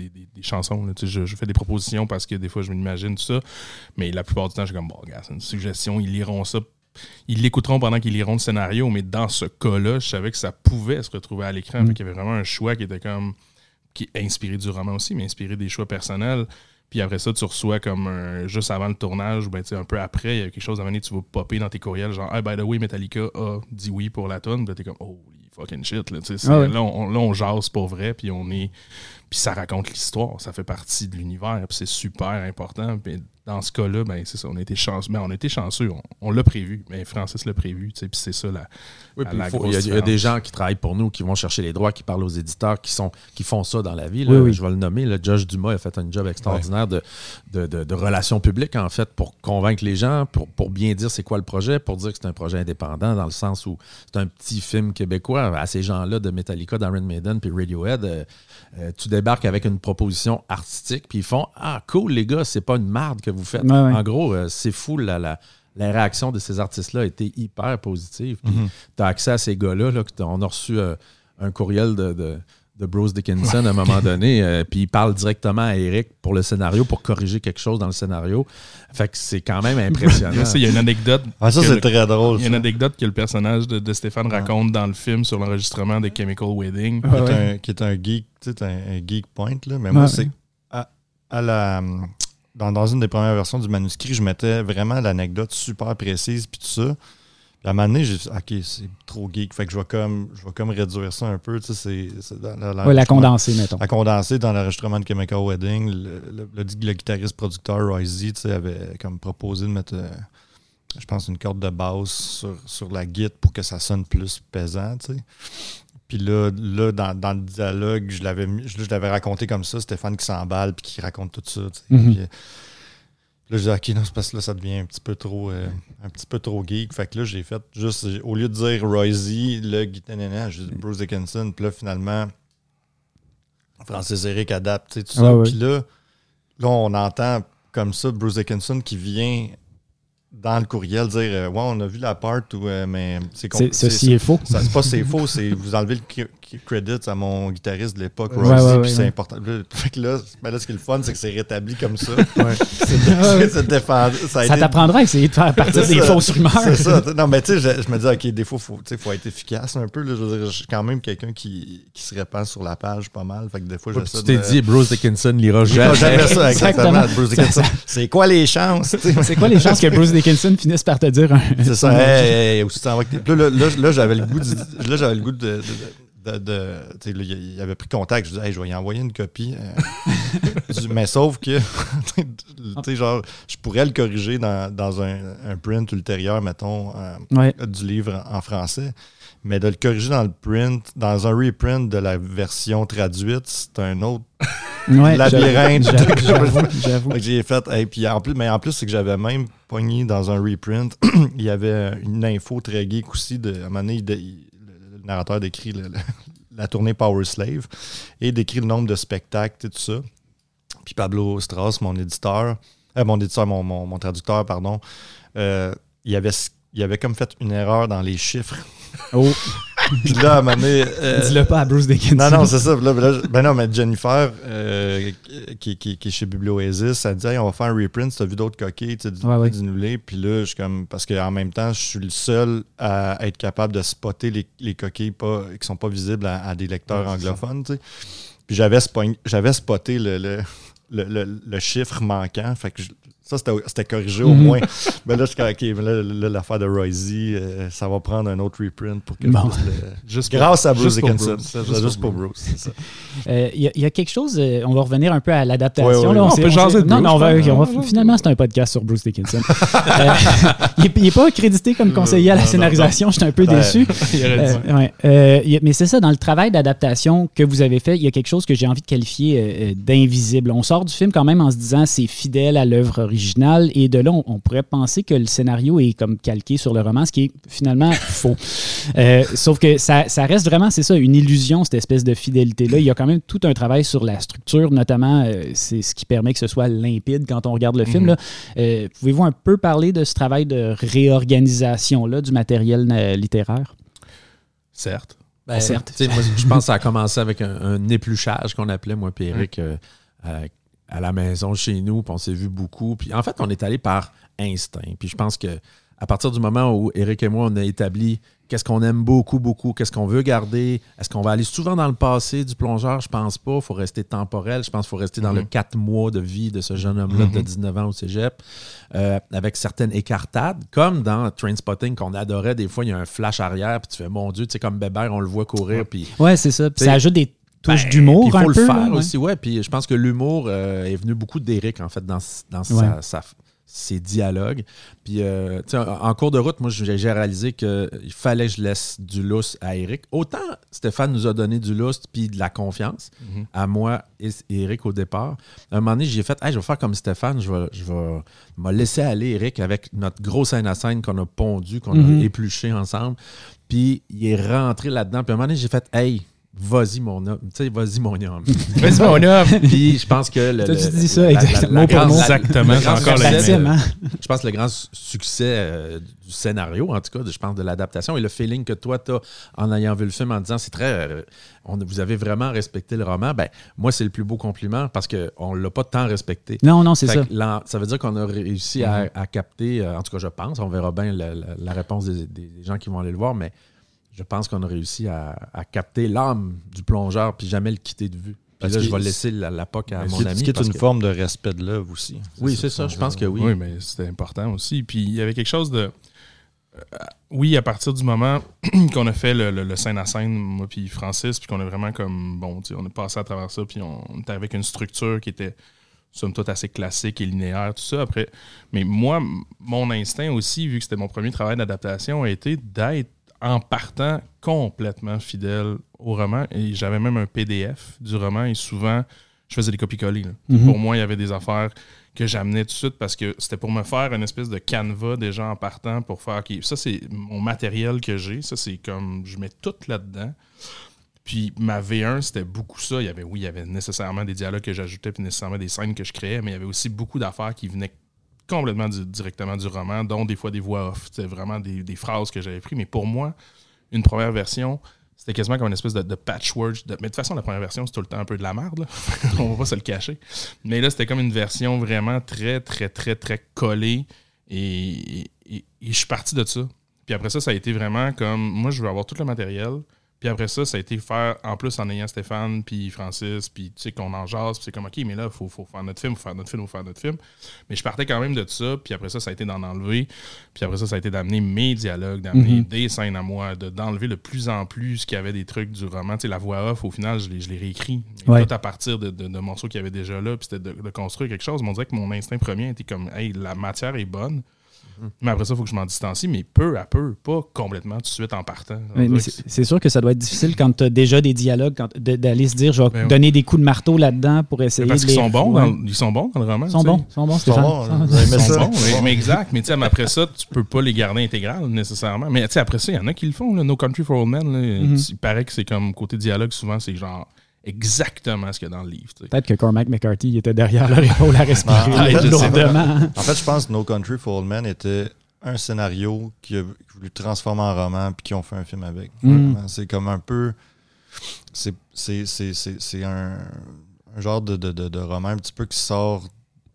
chansons. Je, je, fais des propositions parce que des fois, je m'imagine tout ça. Mais la plupart du temps, je suis comme, bon, regarde, c'est une suggestion, ils liront ça ils l'écouteront pendant qu'ils liront le scénario, mais dans ce cas-là, je savais que ça pouvait se retrouver à l'écran. Mm. Il y avait vraiment un choix qui était comme. qui est inspiré du roman aussi, mais inspiré des choix personnels. Puis après ça, tu reçois comme juste avant le tournage, ou ben, un peu après, il y a quelque chose à venir, tu vas popper dans tes courriels, genre, hey, by the way, Metallica a dit oui pour la tonne. Puis t'es comme, holy fucking shit. Là, ah là, on, là, on jase pour vrai, puis on est. Puis ça raconte l'histoire, ça fait partie de l'univers, puis c'est super important. Puis dans ce cas-là, ben, c'est ça, on a été chanceux. Ben, on a été chanceux, on, l'a prévu. Mais Francis l'a prévu, puis c'est ça la, oui, Il y, a des gens qui travaillent pour nous, qui vont chercher les droits, qui parlent aux éditeurs, qui, sont, qui font ça dans la vie. Je vais le nommer. Le Josh Dumas a fait un job extraordinaire de, de, relations publiques, en fait, pour convaincre les gens, pour, pour bien dire c'est quoi le projet, pour dire que c'est un projet indépendant, dans le sens où c'est un petit film québécois. À ces gens-là de Metallica, d'Iron Maiden, puis Radiohead, euh, euh, tu débarques avec une proposition artistique, puis ils font Ah, cool, les gars, c'est pas une marde que vous faites. En gros, euh, c'est fou la, la, réaction de ces artistes-là a été hyper positive. Mhm. tu as accès à ces gars-là. Là, on a reçu euh, un courriel de, Bruce Dickinson à un moment donné, euh, puis il parle directement à Eric pour le scénario, pour corriger quelque chose dans le scénario. Fait que c'est quand même impressionnant. il y a une anecdote. Ah, ça, c'est très drôle. Il y a une anecdote que le personnage de, Stéphane raconte dans le film sur l'enregistrement de Chemical Wedding. Qui, est un, geek, tu sais, un, geek point, là. Mais moi, c'est à la dans, une des premières versions du manuscrit, je mettais vraiment l'anecdote super précise puis tout ça. Puis à un moment donné, j'ai dit, OK, c'est trop geek. Fait que je vais comme, je vais comme réduire ça un peu. Tu sais, c'est, la, la condenser, mettons. La condenser dans l'enregistrement de Chemical Wedding. Le, le, guitariste producteur Roy Z avait comme proposé de mettre, euh, je pense, une corde de basse sur, sur la guitare pour que ça sonne plus pesant. Tu sais. Puis là, là dans, le dialogue, je l'avais je l'avais raconté comme ça, Stéphane qui s'emballe puis qui raconte tout ça. Mhm. puis, là, je dis OK, non, c'est parce que là, ça devient un petit peu trop euh, un petit peu trop geek. Fait que là, j'ai fait juste au lieu de dire Royzy, le guitariste, j'ai dit Bruce Dickinson. Puis là, finalement, Francis Eric adapte, tout ça. Puis là, là, on entend comme ça Bruce Dickinson qui vient dans le courriel dire euh, Ouais, on a vu la part où. Euh, mais c'est Ceci est, faux. C'est pas c'est faux, c'est vous enlevez le credit à mon guitariste de l'époque, ouais, puis c'est important. Fait que là, ben là, ce qui est le fun, c'est que c'est rétabli comme ça. ça, ça t'apprendra à essayer de faire partir des fausses rumeurs. C'est ça. Non, mais tu sais, je, me dis, OK, des fois, il faut, être efficace un peu. Là. Je, veux dire, je suis quand même quelqu'un qui, qui se répand sur la page pas mal. Fait que des fois, je Tu t'es dit, Bruce Dickinson lira jamais. jamais ça, exactement. Bruce Dickinson. C'est quoi les chances? c'est quoi les chances que Bruce Dickinson finisse par te dire un. C'est ça. Hey, hey, là, là, j'avais le goût de de, il avait pris contact. Je disais, je vais y envoyer une copie. Euh, mais sauf que, genre, je pourrais le corriger dans, un, print ultérieur, mettons, euh, du livre en français. Mais de le corriger dans le print, dans un reprint de la version traduite, c'est un autre labyrinthe. J'avoue. J'ai fait. Et puis en plus, mais en plus, c'est que j'avais même pogné dans un reprint. il y avait une info très geek aussi. De, à un moment donné, le narrateur décrit la tournée Power Slave et décrit le nombre de spectacles et tout ça. Puis Pablo Strauss, mon éditeur, euh, mon éditeur, mon, mon, traducteur, pardon, euh, il, avait, il avait comme fait une erreur dans les chiffres. Oh! Puis là, à un moment donné, euh, Dis-le pas à Bruce Dickinson. Non, non, c'est ça. ben non, mais Jennifer, euh, qui, qui, qui, est chez Biblioasis, elle dit hey, on va faire un reprint. Tu as vu d'autres coquilles, tu du, ouais, Puis là, je suis comme. Parce qu'en même temps, je suis le seul à être capable de spotter les, les coquilles pas, qui sont pas visibles à, des lecteurs anglophones, tu sais. Puis j'avais, spoté le, le, le, le, chiffre manquant. Fait que je, ça, c'était corrigé au mhm. moins. mais là, je OK, là, l'affaire de Roisy, euh, ça va prendre un autre reprint pour que juste Grâce à Bruce Dickinson. Juste, pour Bruce. Il euh, y, a quelque chose, euh, on va revenir un peu à l'adaptation. on, peut jaser de Non, non, on va, finalement, c'est un podcast sur Bruce Dickinson. il n'est pas crédité comme conseiller à la scénarisation, j'étais un peu déçu. mais c'est ça, dans le travail d'adaptation que vous avez fait, il y a quelque chose que j'ai envie de qualifier d'invisible. On sort du film quand même en se disant c'est fidèle à l'œuvre originale et de là, on, pourrait penser que le scénario est comme calqué sur le roman, ce qui est finalement faux. Euh, sauf que ça, reste vraiment, c'est ça, une illusion, cette espèce de fidélité-là. Il y a quand même tout un travail sur la structure, notamment, euh, c'est ce qui permet que ce soit limpide quand on regarde le film. Euh, pouvez-vous un peu parler de ce travail de réorganisation-là du matériel littéraire? Certes. Ben, certes. Moi, je pense que ça a commencé avec un, épluchage qu'on appelait, moi et Eric, à la maison chez nous, puis on s'est vu beaucoup? Puis en fait, on est allé par instinct. Puis je pense que à partir du moment où Eric et moi, on a établi qu'est-ce qu'on aime beaucoup, beaucoup, qu'est-ce qu'on veut garder, est-ce qu'on va aller souvent dans le passé du plongeur? Je pense pas. Il faut rester temporel. Je pense qu'il faut rester dans le mhm. quatre mois de vie de ce jeune homme-là de 19 mhm. ans au cégep, euh, avec certaines écartades, comme dans Trainspotting qu'on adorait. Des fois, il y a un flash arrière, puis tu fais, mon Dieu, tu sais, comme Bébert, on le voit courir. Puis, ouais, c'est ça. Puis ça ajoute des touche ben, d'humour. Il faut le faire aussi, ouais. Puis je pense que l'humour euh, est venu beaucoup d'Éric, en fait, dans, dans sa, ses dialogues. Puis, euh, en cours de route, moi, j'ai réalisé qu'il fallait que je laisse du lousse à Eric. Autant Stéphane nous a donné du lousse puis de la confiance mhm. à moi et Eric au départ. À un moment donné, j'ai fait je vais faire comme Stéphane, je vais, je vais me laisser aller, Eric, avec notre grosse scène à scène qu'on a pondu, qu'on a mhm. épluché ensemble. Puis, il est rentré là-dedans. Puis, à un moment donné, j'ai fait Hey, Vas-y, mon homme. Tu sais, vas-y, mon homme. vas-y, mon homme. Puis je pense que. Le, tu dis ça exactement? exactement. encore Je pense que le grand succès euh, du scénario, en tout cas, je pense de l'adaptation et le feeling que toi, tu as en ayant vu le film en disant c'est très. Euh, on, vous avez vraiment respecté le roman. Ben, moi, c'est le plus beau compliment parce qu'on ne l'a pas tant respecté. Non, non, c'est ça. ça veut dire qu'on a réussi à, mm-hmm. capter, euh, en tout cas, je pense, on verra bien la, réponse des, des gens qui vont aller le voir, mais je pense qu'on a réussi à, capter l'âme du plongeur puis jamais le quitter de vue. Puis là, je vais laisser la, la POC à mon ami. Ce qui est une forme de respect de l'œuvre aussi. Oui, c'est ça. Je pense que oui. Oui, mais c'était important aussi. Puis il y avait quelque chose de. Euh, oui, à partir du moment qu'on a fait le, scène à scène, moi puis Francis, puis qu'on a vraiment comme. Bon, on est passé à travers ça, puis on, on était avec une structure qui était somme toute assez classique et linéaire, tout ça. Après, mais moi, mon instinct aussi, vu que c'était mon premier travail d'adaptation, a été d'être en partant complètement fidèle au roman. Et j'avais même un PDF du roman et souvent, je faisais des copies-collées. Mhm. Pour moi, il y avait des affaires que j'amenais tout de suite parce que c'était pour me faire une espèce de canevas déjà en partant pour faire OK, ça c'est mon matériel que j'ai, ça c'est comme je mets tout là-dedans. Puis ma V1, c'était beaucoup ça. Il y avait, oui, il y avait nécessairement des dialogues que j'ajoutais, puis nécessairement des scènes que je créais, mais il y avait aussi beaucoup d'affaires qui venaient complètement directement du roman, dont des fois des voix off. C'est vraiment des, phrases que j'avais prises. Mais pour moi, une première version, c'était quasiment comme une espèce de, patchwork. mais de toute façon, la première version, c'est tout le temps un peu de la merde. On va pas se le cacher. Mais là, c'était comme une version vraiment très, très, très, très collée. Et, je suis parti de ça. Puis après ça, ça a été vraiment comme moi, je veux avoir tout le matériel. Puis après ça, ça a été faire, en plus en ayant Stéphane, puis Francis, puis tu sais, qu'on en jase, puis c'est comme, OK, mais là, il faut, faut, faire notre film, il faut faire notre film, il faut faire notre film. Mais je partais quand même de ça, puis après ça, ça a été d'en enlever. Puis après ça, ça a été d'amener mes dialogues, d'amener mhm. des scènes à moi, d'enlever de, plus en plus qu'il y avait des trucs du roman. Tu sais, la voix off, au final, je l'ai réécrit. Tout à partir de, de, morceaux qu'il y avait déjà là, puis c'était de, construire quelque chose. Mais on dirait que mon instinct premier était comme, hey, la matière est bonne. Mais après ça, il faut que je m'en distancie, mais peu à peu, pas complètement tout de suite en partant. c'est sûr que ça doit être difficile quand tu as déjà des dialogues, d'aller se dire, je vais ben donner des coups de marteau là-dedans pour essayer Parce qu'ils sont, bons dans, ils sont bons dans le roman. Ils sont bons, sont bons. Ils sont bons, mais, exact. Mais après ça, tu peux pas les garder intégrales nécessairement. Mais après ça, il y en a qui le font. No Country for Old Men, mhm. il paraît que c'est comme côté dialogue, souvent, c'est genre exactement ce qu'il y a dans le livre. Peut-être que Cormac McCarthy était derrière leur épaule à respirer ah, En fait, je pense que No Country for Old Men était un scénario qui a voulu transformer en roman puis qui ont fait un film avec. Mm. C'est comme un peu. C'est un, un, genre de, de, de, roman un petit peu qui sort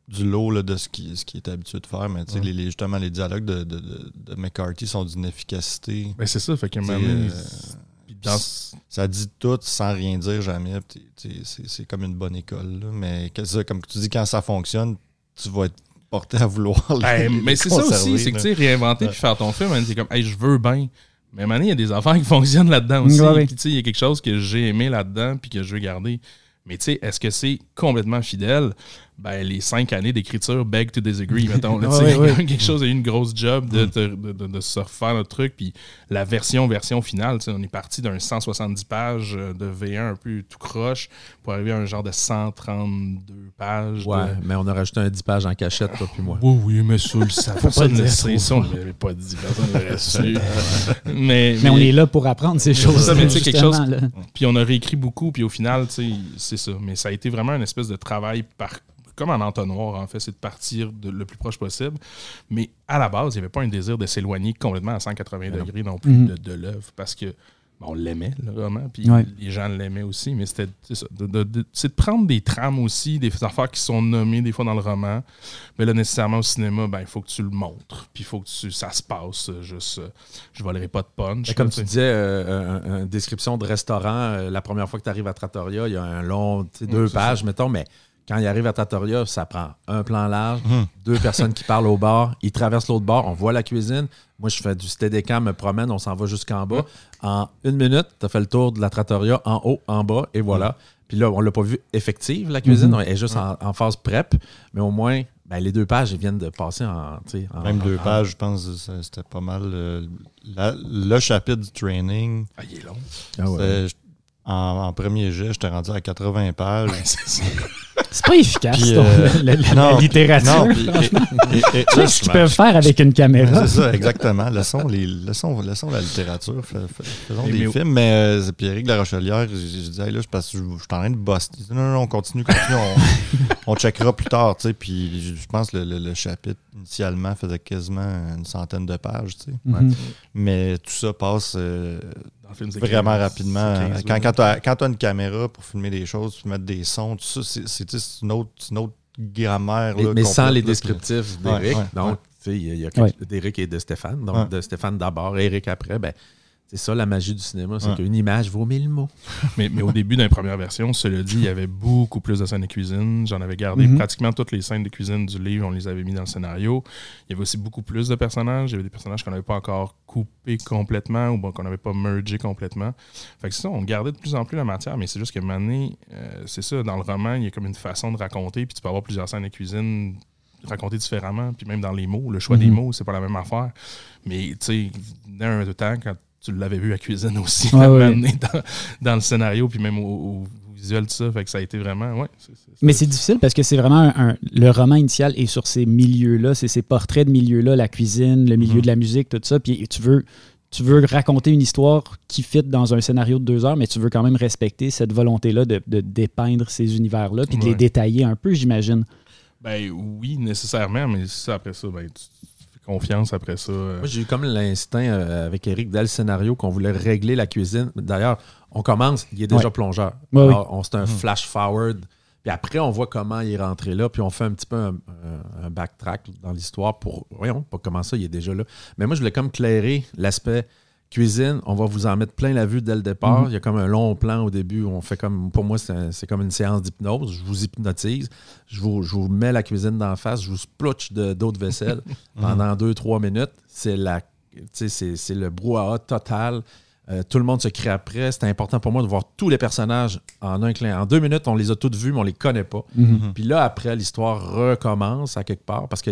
du lot de ce qu'il ce qui est habitué de faire. Mais les, justement, les dialogues de, de, McCarthy sont d'une efficacité. Ben c'est ça, fait que ça dit tout sans rien dire jamais. C'est comme une bonne école. Mais comme tu dis, quand ça fonctionne, tu vas être porté à vouloir. Ben, mais c'est ça aussi, c'est que tu sais, réinventer puis faire ton film, c'est comme, hey, je veux bien. Mais maintenant, il y a des affaires qui fonctionnent là-dedans aussi. Puis il y a quelque chose que j'ai aimé là-dedans puis que je veux garder. Mais tu sais, est-ce que c'est complètement fidèle? Ben, les cinq années d'écriture beg to disagree, mettons. Là, Quelque chose a eu une grosse job de, de, de, se refaire notre truc. Puis la version, version finale, on est parti d'un 170 pages euh, de V1 un peu tout croche pour arriver à un genre de 132 pages. Ouais, mais on a rajouté un 10 pages en cachette, toi puis moi. Oui, oui, mais ça, personne ne le sait. Ça, on ne l'avait pas dit, personne ne l'aurait su. mais, mais, on est là pour apprendre ces choses. Ça, quelque chose. Puis on a réécrit beaucoup, puis au final, c'est ça. Mais ça a été vraiment une espèce de travail par comme un entonnoir, en fait, c'est de partir de, le plus proche possible. Mais à la base, il n'y avait pas un désir de s'éloigner complètement à 180 degrés non plus mhm. de, l'œuvre, parce que on l'aimait, le roman, puis les gens l'aimaient aussi, mais c'était de, de, de, prendre des trames aussi, des affaires qui sont nommées des fois dans le roman, mais là, nécessairement au cinéma, ben, il faut que tu le montres, puis il faut que tu, ça se passe, juste, je volerai pas de punch. comme tu disais, euh, une description de restaurant, euh, la première fois que tu arrives à Trattoria, il y a un long, deux pages, mettons, mais quand il arrive à Trattoria, ça prend un plan large, hum. deux personnes qui parlent au bar, ils traversent l'autre bar, on voit la cuisine. Moi, je fais du steadicam, me promène, on s'en va jusqu'en bas. En une minute, tu as fait le tour de la Trattoria en haut, en bas, et voilà. Hum. Puis là, on l'a pas vu effective, la cuisine, elle est juste en, phase prep, mais au moins, ben, les deux pages, elles viennent de passer en. Même deux pages, je pense, c'était pas mal. Euh, le chapitre du training. Ah, il est long. Ah en, premier jet, j'étais rendu à 80 pages. c'est pas efficace, euh, la, littérature. ce qu'ils peuvent faire avec une caméra. C'est ça, exactement. Laissons, les, laissons, laissons la littérature, faisons des films. Mais euh, Pierrick La Rochelière, j'ai dit, là, je, je, suis en train de bosser. Non, non, non, on continue, continue. on, on checkera plus tard. Tu sais, puis je pense que le, chapitre, initialement, faisait quasiment une centaine de pages. Tu sais. Mm-hmm. Mais tout ça passe. Euh, Vraiment rapidement. quand, quand tu as, une caméra pour filmer des choses, pour mettre des sons, tout ça, c'est une autre, une autre grammaire. Mais, sans les descriptifs d'Eric. donc, il y a, d'Eric et de Stéphane. Donc, de Stéphane d'abord, Eric après. Ben, c'est ça la magie du cinéma, c'est qu'une image vaut mille mots. mais, mais, au début d'une première version, cela dit, il y avait beaucoup plus de scènes de cuisine. J'en avais gardé mhm. pratiquement toutes les scènes de cuisine du livre, on les avait mis dans le scénario. Il y avait aussi beaucoup plus de personnages. Il y avait des personnages qu'on n'avait pas encore coupés complètement ou qu'on n'avait pas mergé complètement. Fait que c'est ça, on gardait de plus en plus la matière, mais c'est juste que maintenant, euh, c'est ça, dans le roman, il y a comme une façon de raconter, puis tu peux avoir plusieurs scènes de cuisine racontées différemment, puis même dans les mots, le choix des mhm. mots, c'est pas la même affaire. Mais tu sais, d'un temps, quand tu l'avais vu à cuisine aussi, dans, le scénario, puis même au, visuel, tout ça. Fait que ça a été vraiment. Ouais, Mais c'est difficile parce que c'est vraiment un, le roman initial est sur ces milieux-là, c'est ces portraits de milieux-là, la cuisine, le milieu mm-hmm. de la musique, tout ça. Puis tu veux. Tu veux raconter une histoire qui fit dans un scénario de deux heures, mais tu veux quand même respecter cette volonté-là de, dépeindre ces univers-là, puis de les détailler un peu, j'imagine. Ben oui, nécessairement, mais ça, après ça, ben, tu, confiance après ça. Euh. Moi, j'ai eu comme l'instinct euh, avec Eric dès le scénario qu'on voulait régler la cuisine. D'ailleurs, on commence, il est déjà plongeur. on C'est un mhm. flash forward. Puis après, on voit comment il est rentré là, puis on fait un petit peu un, backtrack dans l'histoire pour. Voyons, pas comment ça, il est déjà là. Mais moi, je voulais comme clairer l'aspect Cuisine, on va vous en mettre plein la vue dès le départ. Mhm. Il y a comme un long plan au début où on fait comme. Pour moi, c'est comme une séance d'hypnose. Je vous hypnotise. Je vous, mets la cuisine d'en face. Je vous splotch d'autres vaisselles mhm. pendant deux, trois minutes. C'est la. C'est le brouhaha total. Euh, tout le monde se crie après. C'était important pour moi de voir tous les personnages en un clin. En deux minutes, on les a tous vus, mais on les connaît pas. Mhm. Puis là, après, l'histoire recommence à quelque part parce que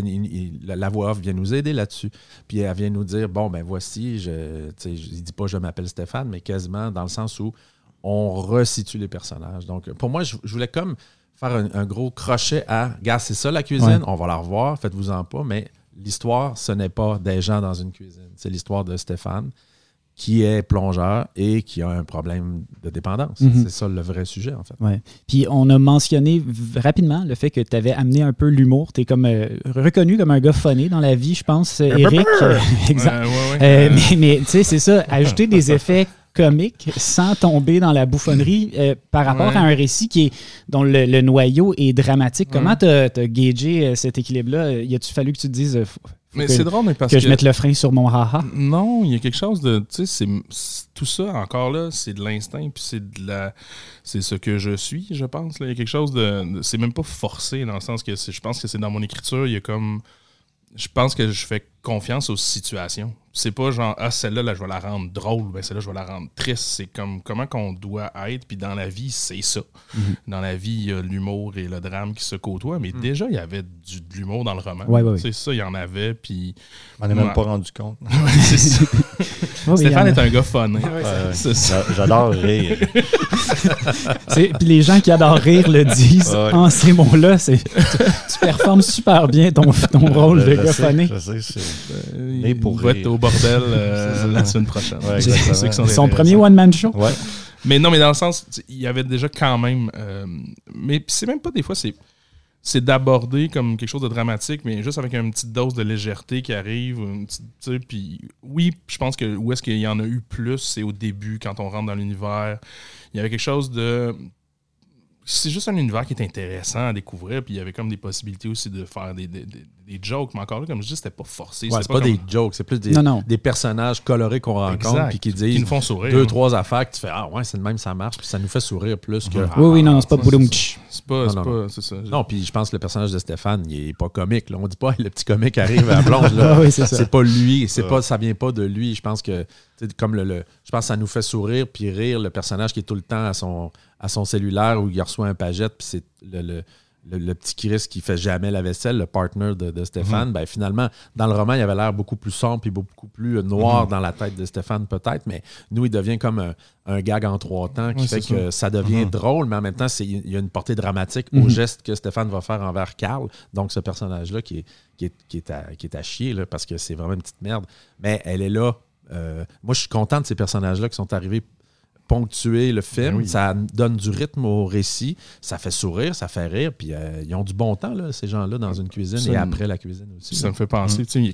la voix off vient nous aider là-dessus. Puis elle vient nous dire bon, ben voici, je ne dis pas je m'appelle Stéphane, mais quasiment dans le sens où on resitue les personnages. Donc, pour moi, je, voulais comme faire un, gros crochet à gars, c'est ça la cuisine, on va la revoir, faites-vous-en pas, mais l'histoire, ce n'est pas des gens dans une cuisine. C'est l'histoire de Stéphane qui est plongeur et qui a un problème de dépendance. Mhm. C'est ça le vrai sujet, en fait. Ouais. Puis on a mentionné rapidement le fait que tu avais amené un peu l'humour. Tu es comme euh, reconnu comme un gars funny dans la vie, je pense, Eric. exact. Euh, mais, mais tu sais, c'est ça, ajouter des effets comiques sans tomber dans la bouffonnerie euh, par rapport à un récit qui est, dont le, noyau est dramatique. Comment tu as, gagé cet équilibre-là? Y a-tu fallu que tu te dises mais c'est drôle, mais parce que, que, je mette le frein sur mon haha. Non, il y a quelque chose de. Tu sais, tout ça, encore là, c'est de l'instinct, puis c'est de la. C'est ce que je suis, je pense. Il y a quelque chose de. c'est même pas forcé, dans le sens que je pense que c'est dans mon écriture, il y a comme. Je pense que je fais confiance aux situations. C'est pas genre, ah, celle-là, là, je vais la rendre drôle, ben celle-là, je vais la rendre triste. C'est comme comment qu'on doit être, puis dans la vie, c'est ça. Mhm. Dans la vie, il y a l'humour et le drame qui se côtoient, mais mhm. déjà, il y avait du, de l'humour dans le roman. C'est ça, il y en avait, puis. On n'est même pas rendu compte. Stéphane est un gars fun. J'adore rire. puis les gens qui adorent rire le disent en ces mots-là. Tu, tu, performes super bien ton, ton rôle de gars. Je sais, c'est. pour rire bordel euh, la semaine prochaine. Son premier one-man show. Mais non, mais dans le sens, il y avait déjà quand même. Euh, mais c'est même pas des fois, c'est c'est d'aborder comme quelque chose de dramatique, mais juste avec une petite dose de légèreté qui arrive. Puis oui, je pense que où est-ce qu'il y en a eu plus, c'est au début, quand on rentre dans l'univers. Il y avait quelque chose de c'est juste un univers qui est intéressant à découvrir. Puis il y avait comme des possibilités aussi de faire des, des, des jokes. Mais encore là, comme je dis, c'était pas forcé. Ouais, c'est pas, des jokes, c'est plus des, des personnages colorés qu'on rencontre. Puis qui disent nous font sourire, deux, trois affaires que tu fais Ah ouais, c'est le même, ça marche. Puis ça nous fait sourire plus que. oui, oui, non, c'est pas boum C'est pas, c'est pas, c'est ça. Non, puis je pense que le personnage de Stéphane, il est pas comique. Là. On dit pas le petit comique arrive à la plonge. Là. oui, c'est pas lui. C'est pas, ça vient pas de lui. Je pense que comme le, je pense que ça nous fait sourire puis rire le personnage qui est tout le temps à son, à son cellulaire où il reçoit un pagette puis c'est le, le, petit Chris qui fait jamais la vaisselle, le partner de, Stéphane, mhm. ben, finalement, dans le roman, il avait l'air beaucoup plus sombre et beaucoup plus noir mhm. dans la tête de Stéphane, peut-être, mais nous, il devient comme un, gag en trois temps qui fait que ça devient mhm. drôle, mais en même temps, il y a une portée dramatique au geste que Stéphane va faire envers Carl. Donc, ce personnage-là qui est, qui est, qui est, à, qui est à chier, là, parce que c'est vraiment une petite merde, mais elle est là euh, moi, je suis content de ces personnages-là qui sont arrivés ponctuer le film. Ben ça donne du rythme au récit. Ça fait sourire, ça fait rire. Puis euh, ils ont du bon temps, là, ces gens-là, dans une cuisine et après la cuisine aussi. Ça me fait penser, il y,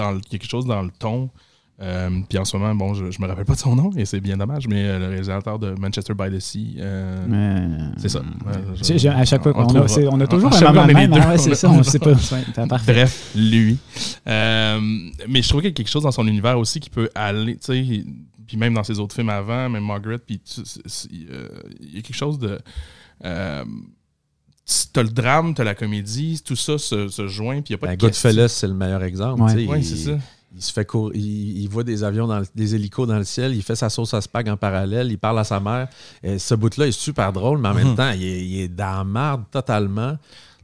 a quelque chose dans le ton. Euh, puis en ce moment, bon, je, ne me rappelle pas de son nom et c'est bien dommage, mais le réalisateur de Manchester by the Sea, c'est ça. à chaque fois qu'on a, on a toujours un moment même, hein, c'est ça, on sait pas. Bref, lui. mais je trouve qu'il y a quelque chose dans son univers aussi qui peut aller, tu sais, puis même dans ses autres films avant, même Margaret, puis euh, il y a quelque chose de. Euh, t'as le drame, t'as la comédie, tout ça se, se joint, puis il n'y a pas ben, de Goodfellas, c'est le meilleur exemple. Oui, c'est ça. Il se fait il, voit des avions, dans des hélicos dans le ciel, il fait sa sauce à spag en parallèle, il parle à sa mère. Et ce bout-là est super drôle, mais en même mhm. temps, il est, dans la marde totalement.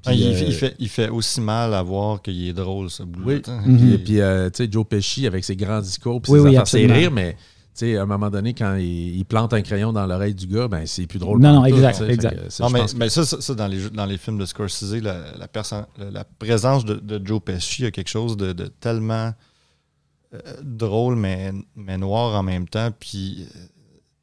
Ah, il, euh, fait, il, fait, aussi mal à voir qu'il est drôle, ce bout Oui. Mhm. Puis, tu sais, Joe Pesci avec ses grands discours, puis ses c'est rire, mais sais, à un moment donné, quand il, plante un crayon dans l'oreille du gars, ben c'est plus drôle. Non, non, exact. exact. non, mais, mais ça, ça, dans, les, dans les films de Scorsese, la, la, la présence de, de, Joe Pesci a quelque chose de, de tellement euh, drôle, mais, mais noir en même temps. Puis euh,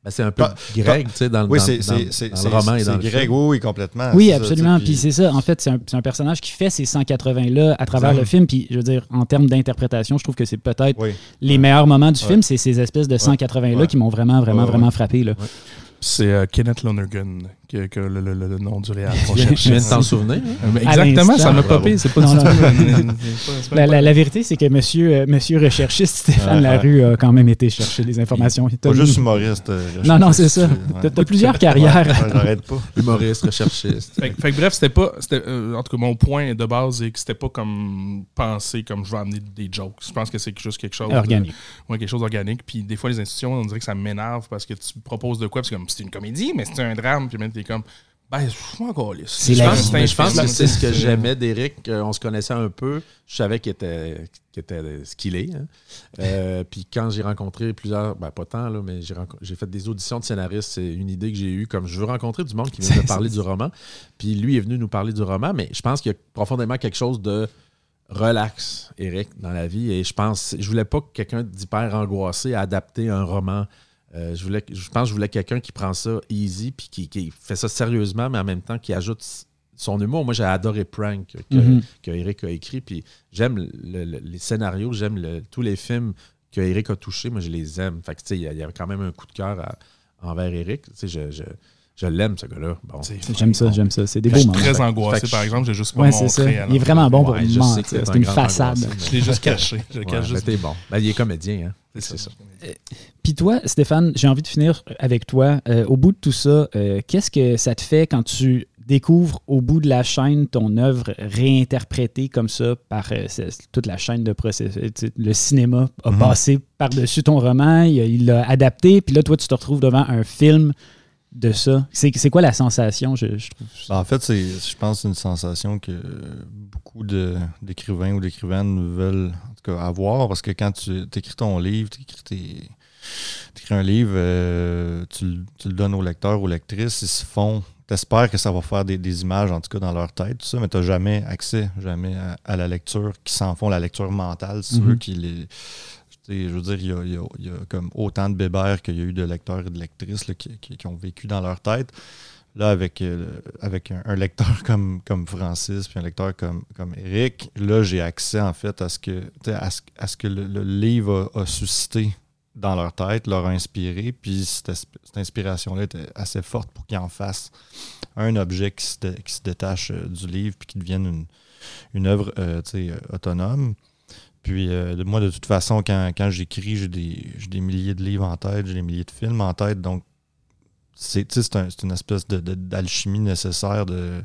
c'est un peu grec, tu sais, dans, oui, dans, dans, le roman et dans le grec, oui, oui, complètement. Oui, absolument. Puis c'est ça, en fait, c'est un, un, personnage qui fait ces 180-là à travers le film. Puis, je veux dire, en termes d'interprétation, je trouve que c'est peut-être les meilleurs moments du film, c'est ces espèces de 180-là qui m'ont vraiment, vraiment, vraiment frappé. Là. C'est euh, Kenneth Lonergan que, que le, le, le, nom du réel. Je viens de t'en souvenir. Hein? exactement, ça m'a popé. C'est pas la, la, la, vérité, c'est que monsieur, euh, monsieur recherchiste Stéphane Larue a quand même été chercher des informations. Pas juste humoriste. Euh, non, non, c'est ça. Tu as, plusieurs carrières. J'arrête pas. Humoriste, recherchiste. fait, fait, bref, c'était pas. Euh, en tout cas, mon point de base, c'est que c'était pas comme penser comme je vais amener des jokes. Je pense que c'est juste quelque chose. Organique. ouais, quelque chose d'organique. Puis des fois, les institutions, on dirait que ça m'énerve parce que tu proposes de quoi. C'est comme, c'est une comédie, mais c'est un drame. Puis même, comme. Ben, je suis encore C'est je, pense, je pense que c'est ce que j'aimais d'Éric. On se connaissait un peu. Je savais qu'il était, qu'il était ce qu'il est. Hein. Euh, puis quand j'ai rencontré plusieurs, ben pas tant, là, mais j'ai, fait des auditions de scénaristes. C'est une idée que j'ai eue. Comme je veux rencontrer du monde qui vient me parler du roman. Puis lui est venu nous parler du roman. Mais je pense qu'il y a profondément quelque chose de relax, Eric, dans la vie. Et je pense, je voulais pas que quelqu'un d'hyper angoissé à adapter un roman euh, je, voulais, je pense que je voulais quelqu'un qui prend ça easy puis qui, fait ça sérieusement, mais en même temps qui ajoute son humour. Moi, j'ai adoré Prank que, mhm. Eric a écrit. Puis j'aime les scénarios, j'aime tous les films que Eric a touchés. Moi, je les aime. Fait il y, a quand même un coup de cœur envers Eric. Je, je, je l'aime, ce gars-là. Bon. J'aime ça, j'aime ça. C'est des beaux moments. Je suis très angoissé, par exemple. J'ai juste pas ouais, montré. Ça. Il est vraiment bon pour ouais, C'est une façade. Je l'ai juste caché. Je cache juste. bon. Ben, il est comédien. Hein. C'est ça. Euh, puis toi, Stéphane, j'ai envie de finir avec toi. Euh, au bout de tout ça, euh, qu'est-ce que ça te fait quand tu découvres au bout de la chaîne ton œuvre réinterprétée comme ça par toute la chaîne de processus. Le cinéma a mhm. passé par-dessus ton roman, il l'a adapté, puis là, toi, tu te retrouves devant un film de ça? C'est quoi la sensation, je, trouve? Ben, en fait, je pense que c'est une sensation que beaucoup d'écrivains ou d'écrivaines veulent en tout cas, avoir parce que quand tu écris ton livre, tu écris, un livre, euh, tu, le donnes aux lecteurs, aux lectrices, ils se font. T'espères que ça va faire des, images, en tout cas, dans leur tête, tout ça, mais tu n'as jamais accès, jamais à, la lecture, qui s'en font, la lecture mentale, si tu veux, mm-hmm. qui les je veux dire, il y, a, comme autant de bébères qu'il y a eu de lecteurs et de lectrices qui, ont vécu dans leur tête. Là, avec, euh, avec un, lecteur comme, comme Francis, puis un lecteur comme, comme Eric, là, j'ai accès en fait à ce que, à ce, que le, livre a, suscité dans leur tête, leur a inspiré, puis cette, inspiration-là était assez forte pour qu'ils en fassent un objet qui se, détache euh, du livre, puis qui devienne une, une œuvre euh, autonome. Puis euh, moi, de toute façon, quand, j'écris, j'ai des, milliers de livres en tête, j'ai des milliers de films en tête. Donc, c'est une espèce d'alchimie nécessaire de,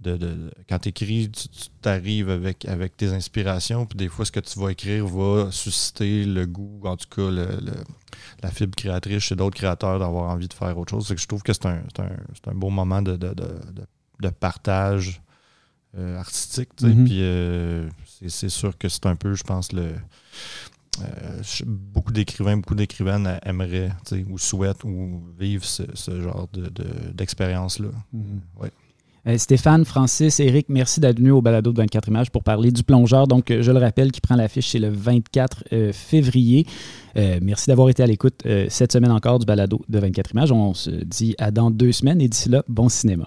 de, quand tu écris, tu t'arrives avec, avec tes inspirations, puis des fois, ce que tu vas écrire va susciter le goût, en tout cas, la fibre créatrice chez d'autres créateurs d'avoir envie de faire autre chose. que je trouve que c'est un, un, beau moment de, de partage euh, artistique. Mm-hmm. Puis euh, c'est sûr que c'est un peu, je pense, le. Euh, beaucoup d'écrivains, beaucoup d'écrivaines aimeraient ou souhaitent ou vivent ce, genre d'expérience-là. De, mm-hmm. Stéphane, Francis, Eric, merci d'être venu au balado de 24 images pour parler du plongeur. Donc, je le rappelle, qui prend l'affiche, c'est le 24 février. merci d'avoir été à l'écoute cette semaine encore du balado de 24 images. On se dit à dans deux semaines et d'ici là, bon cinéma.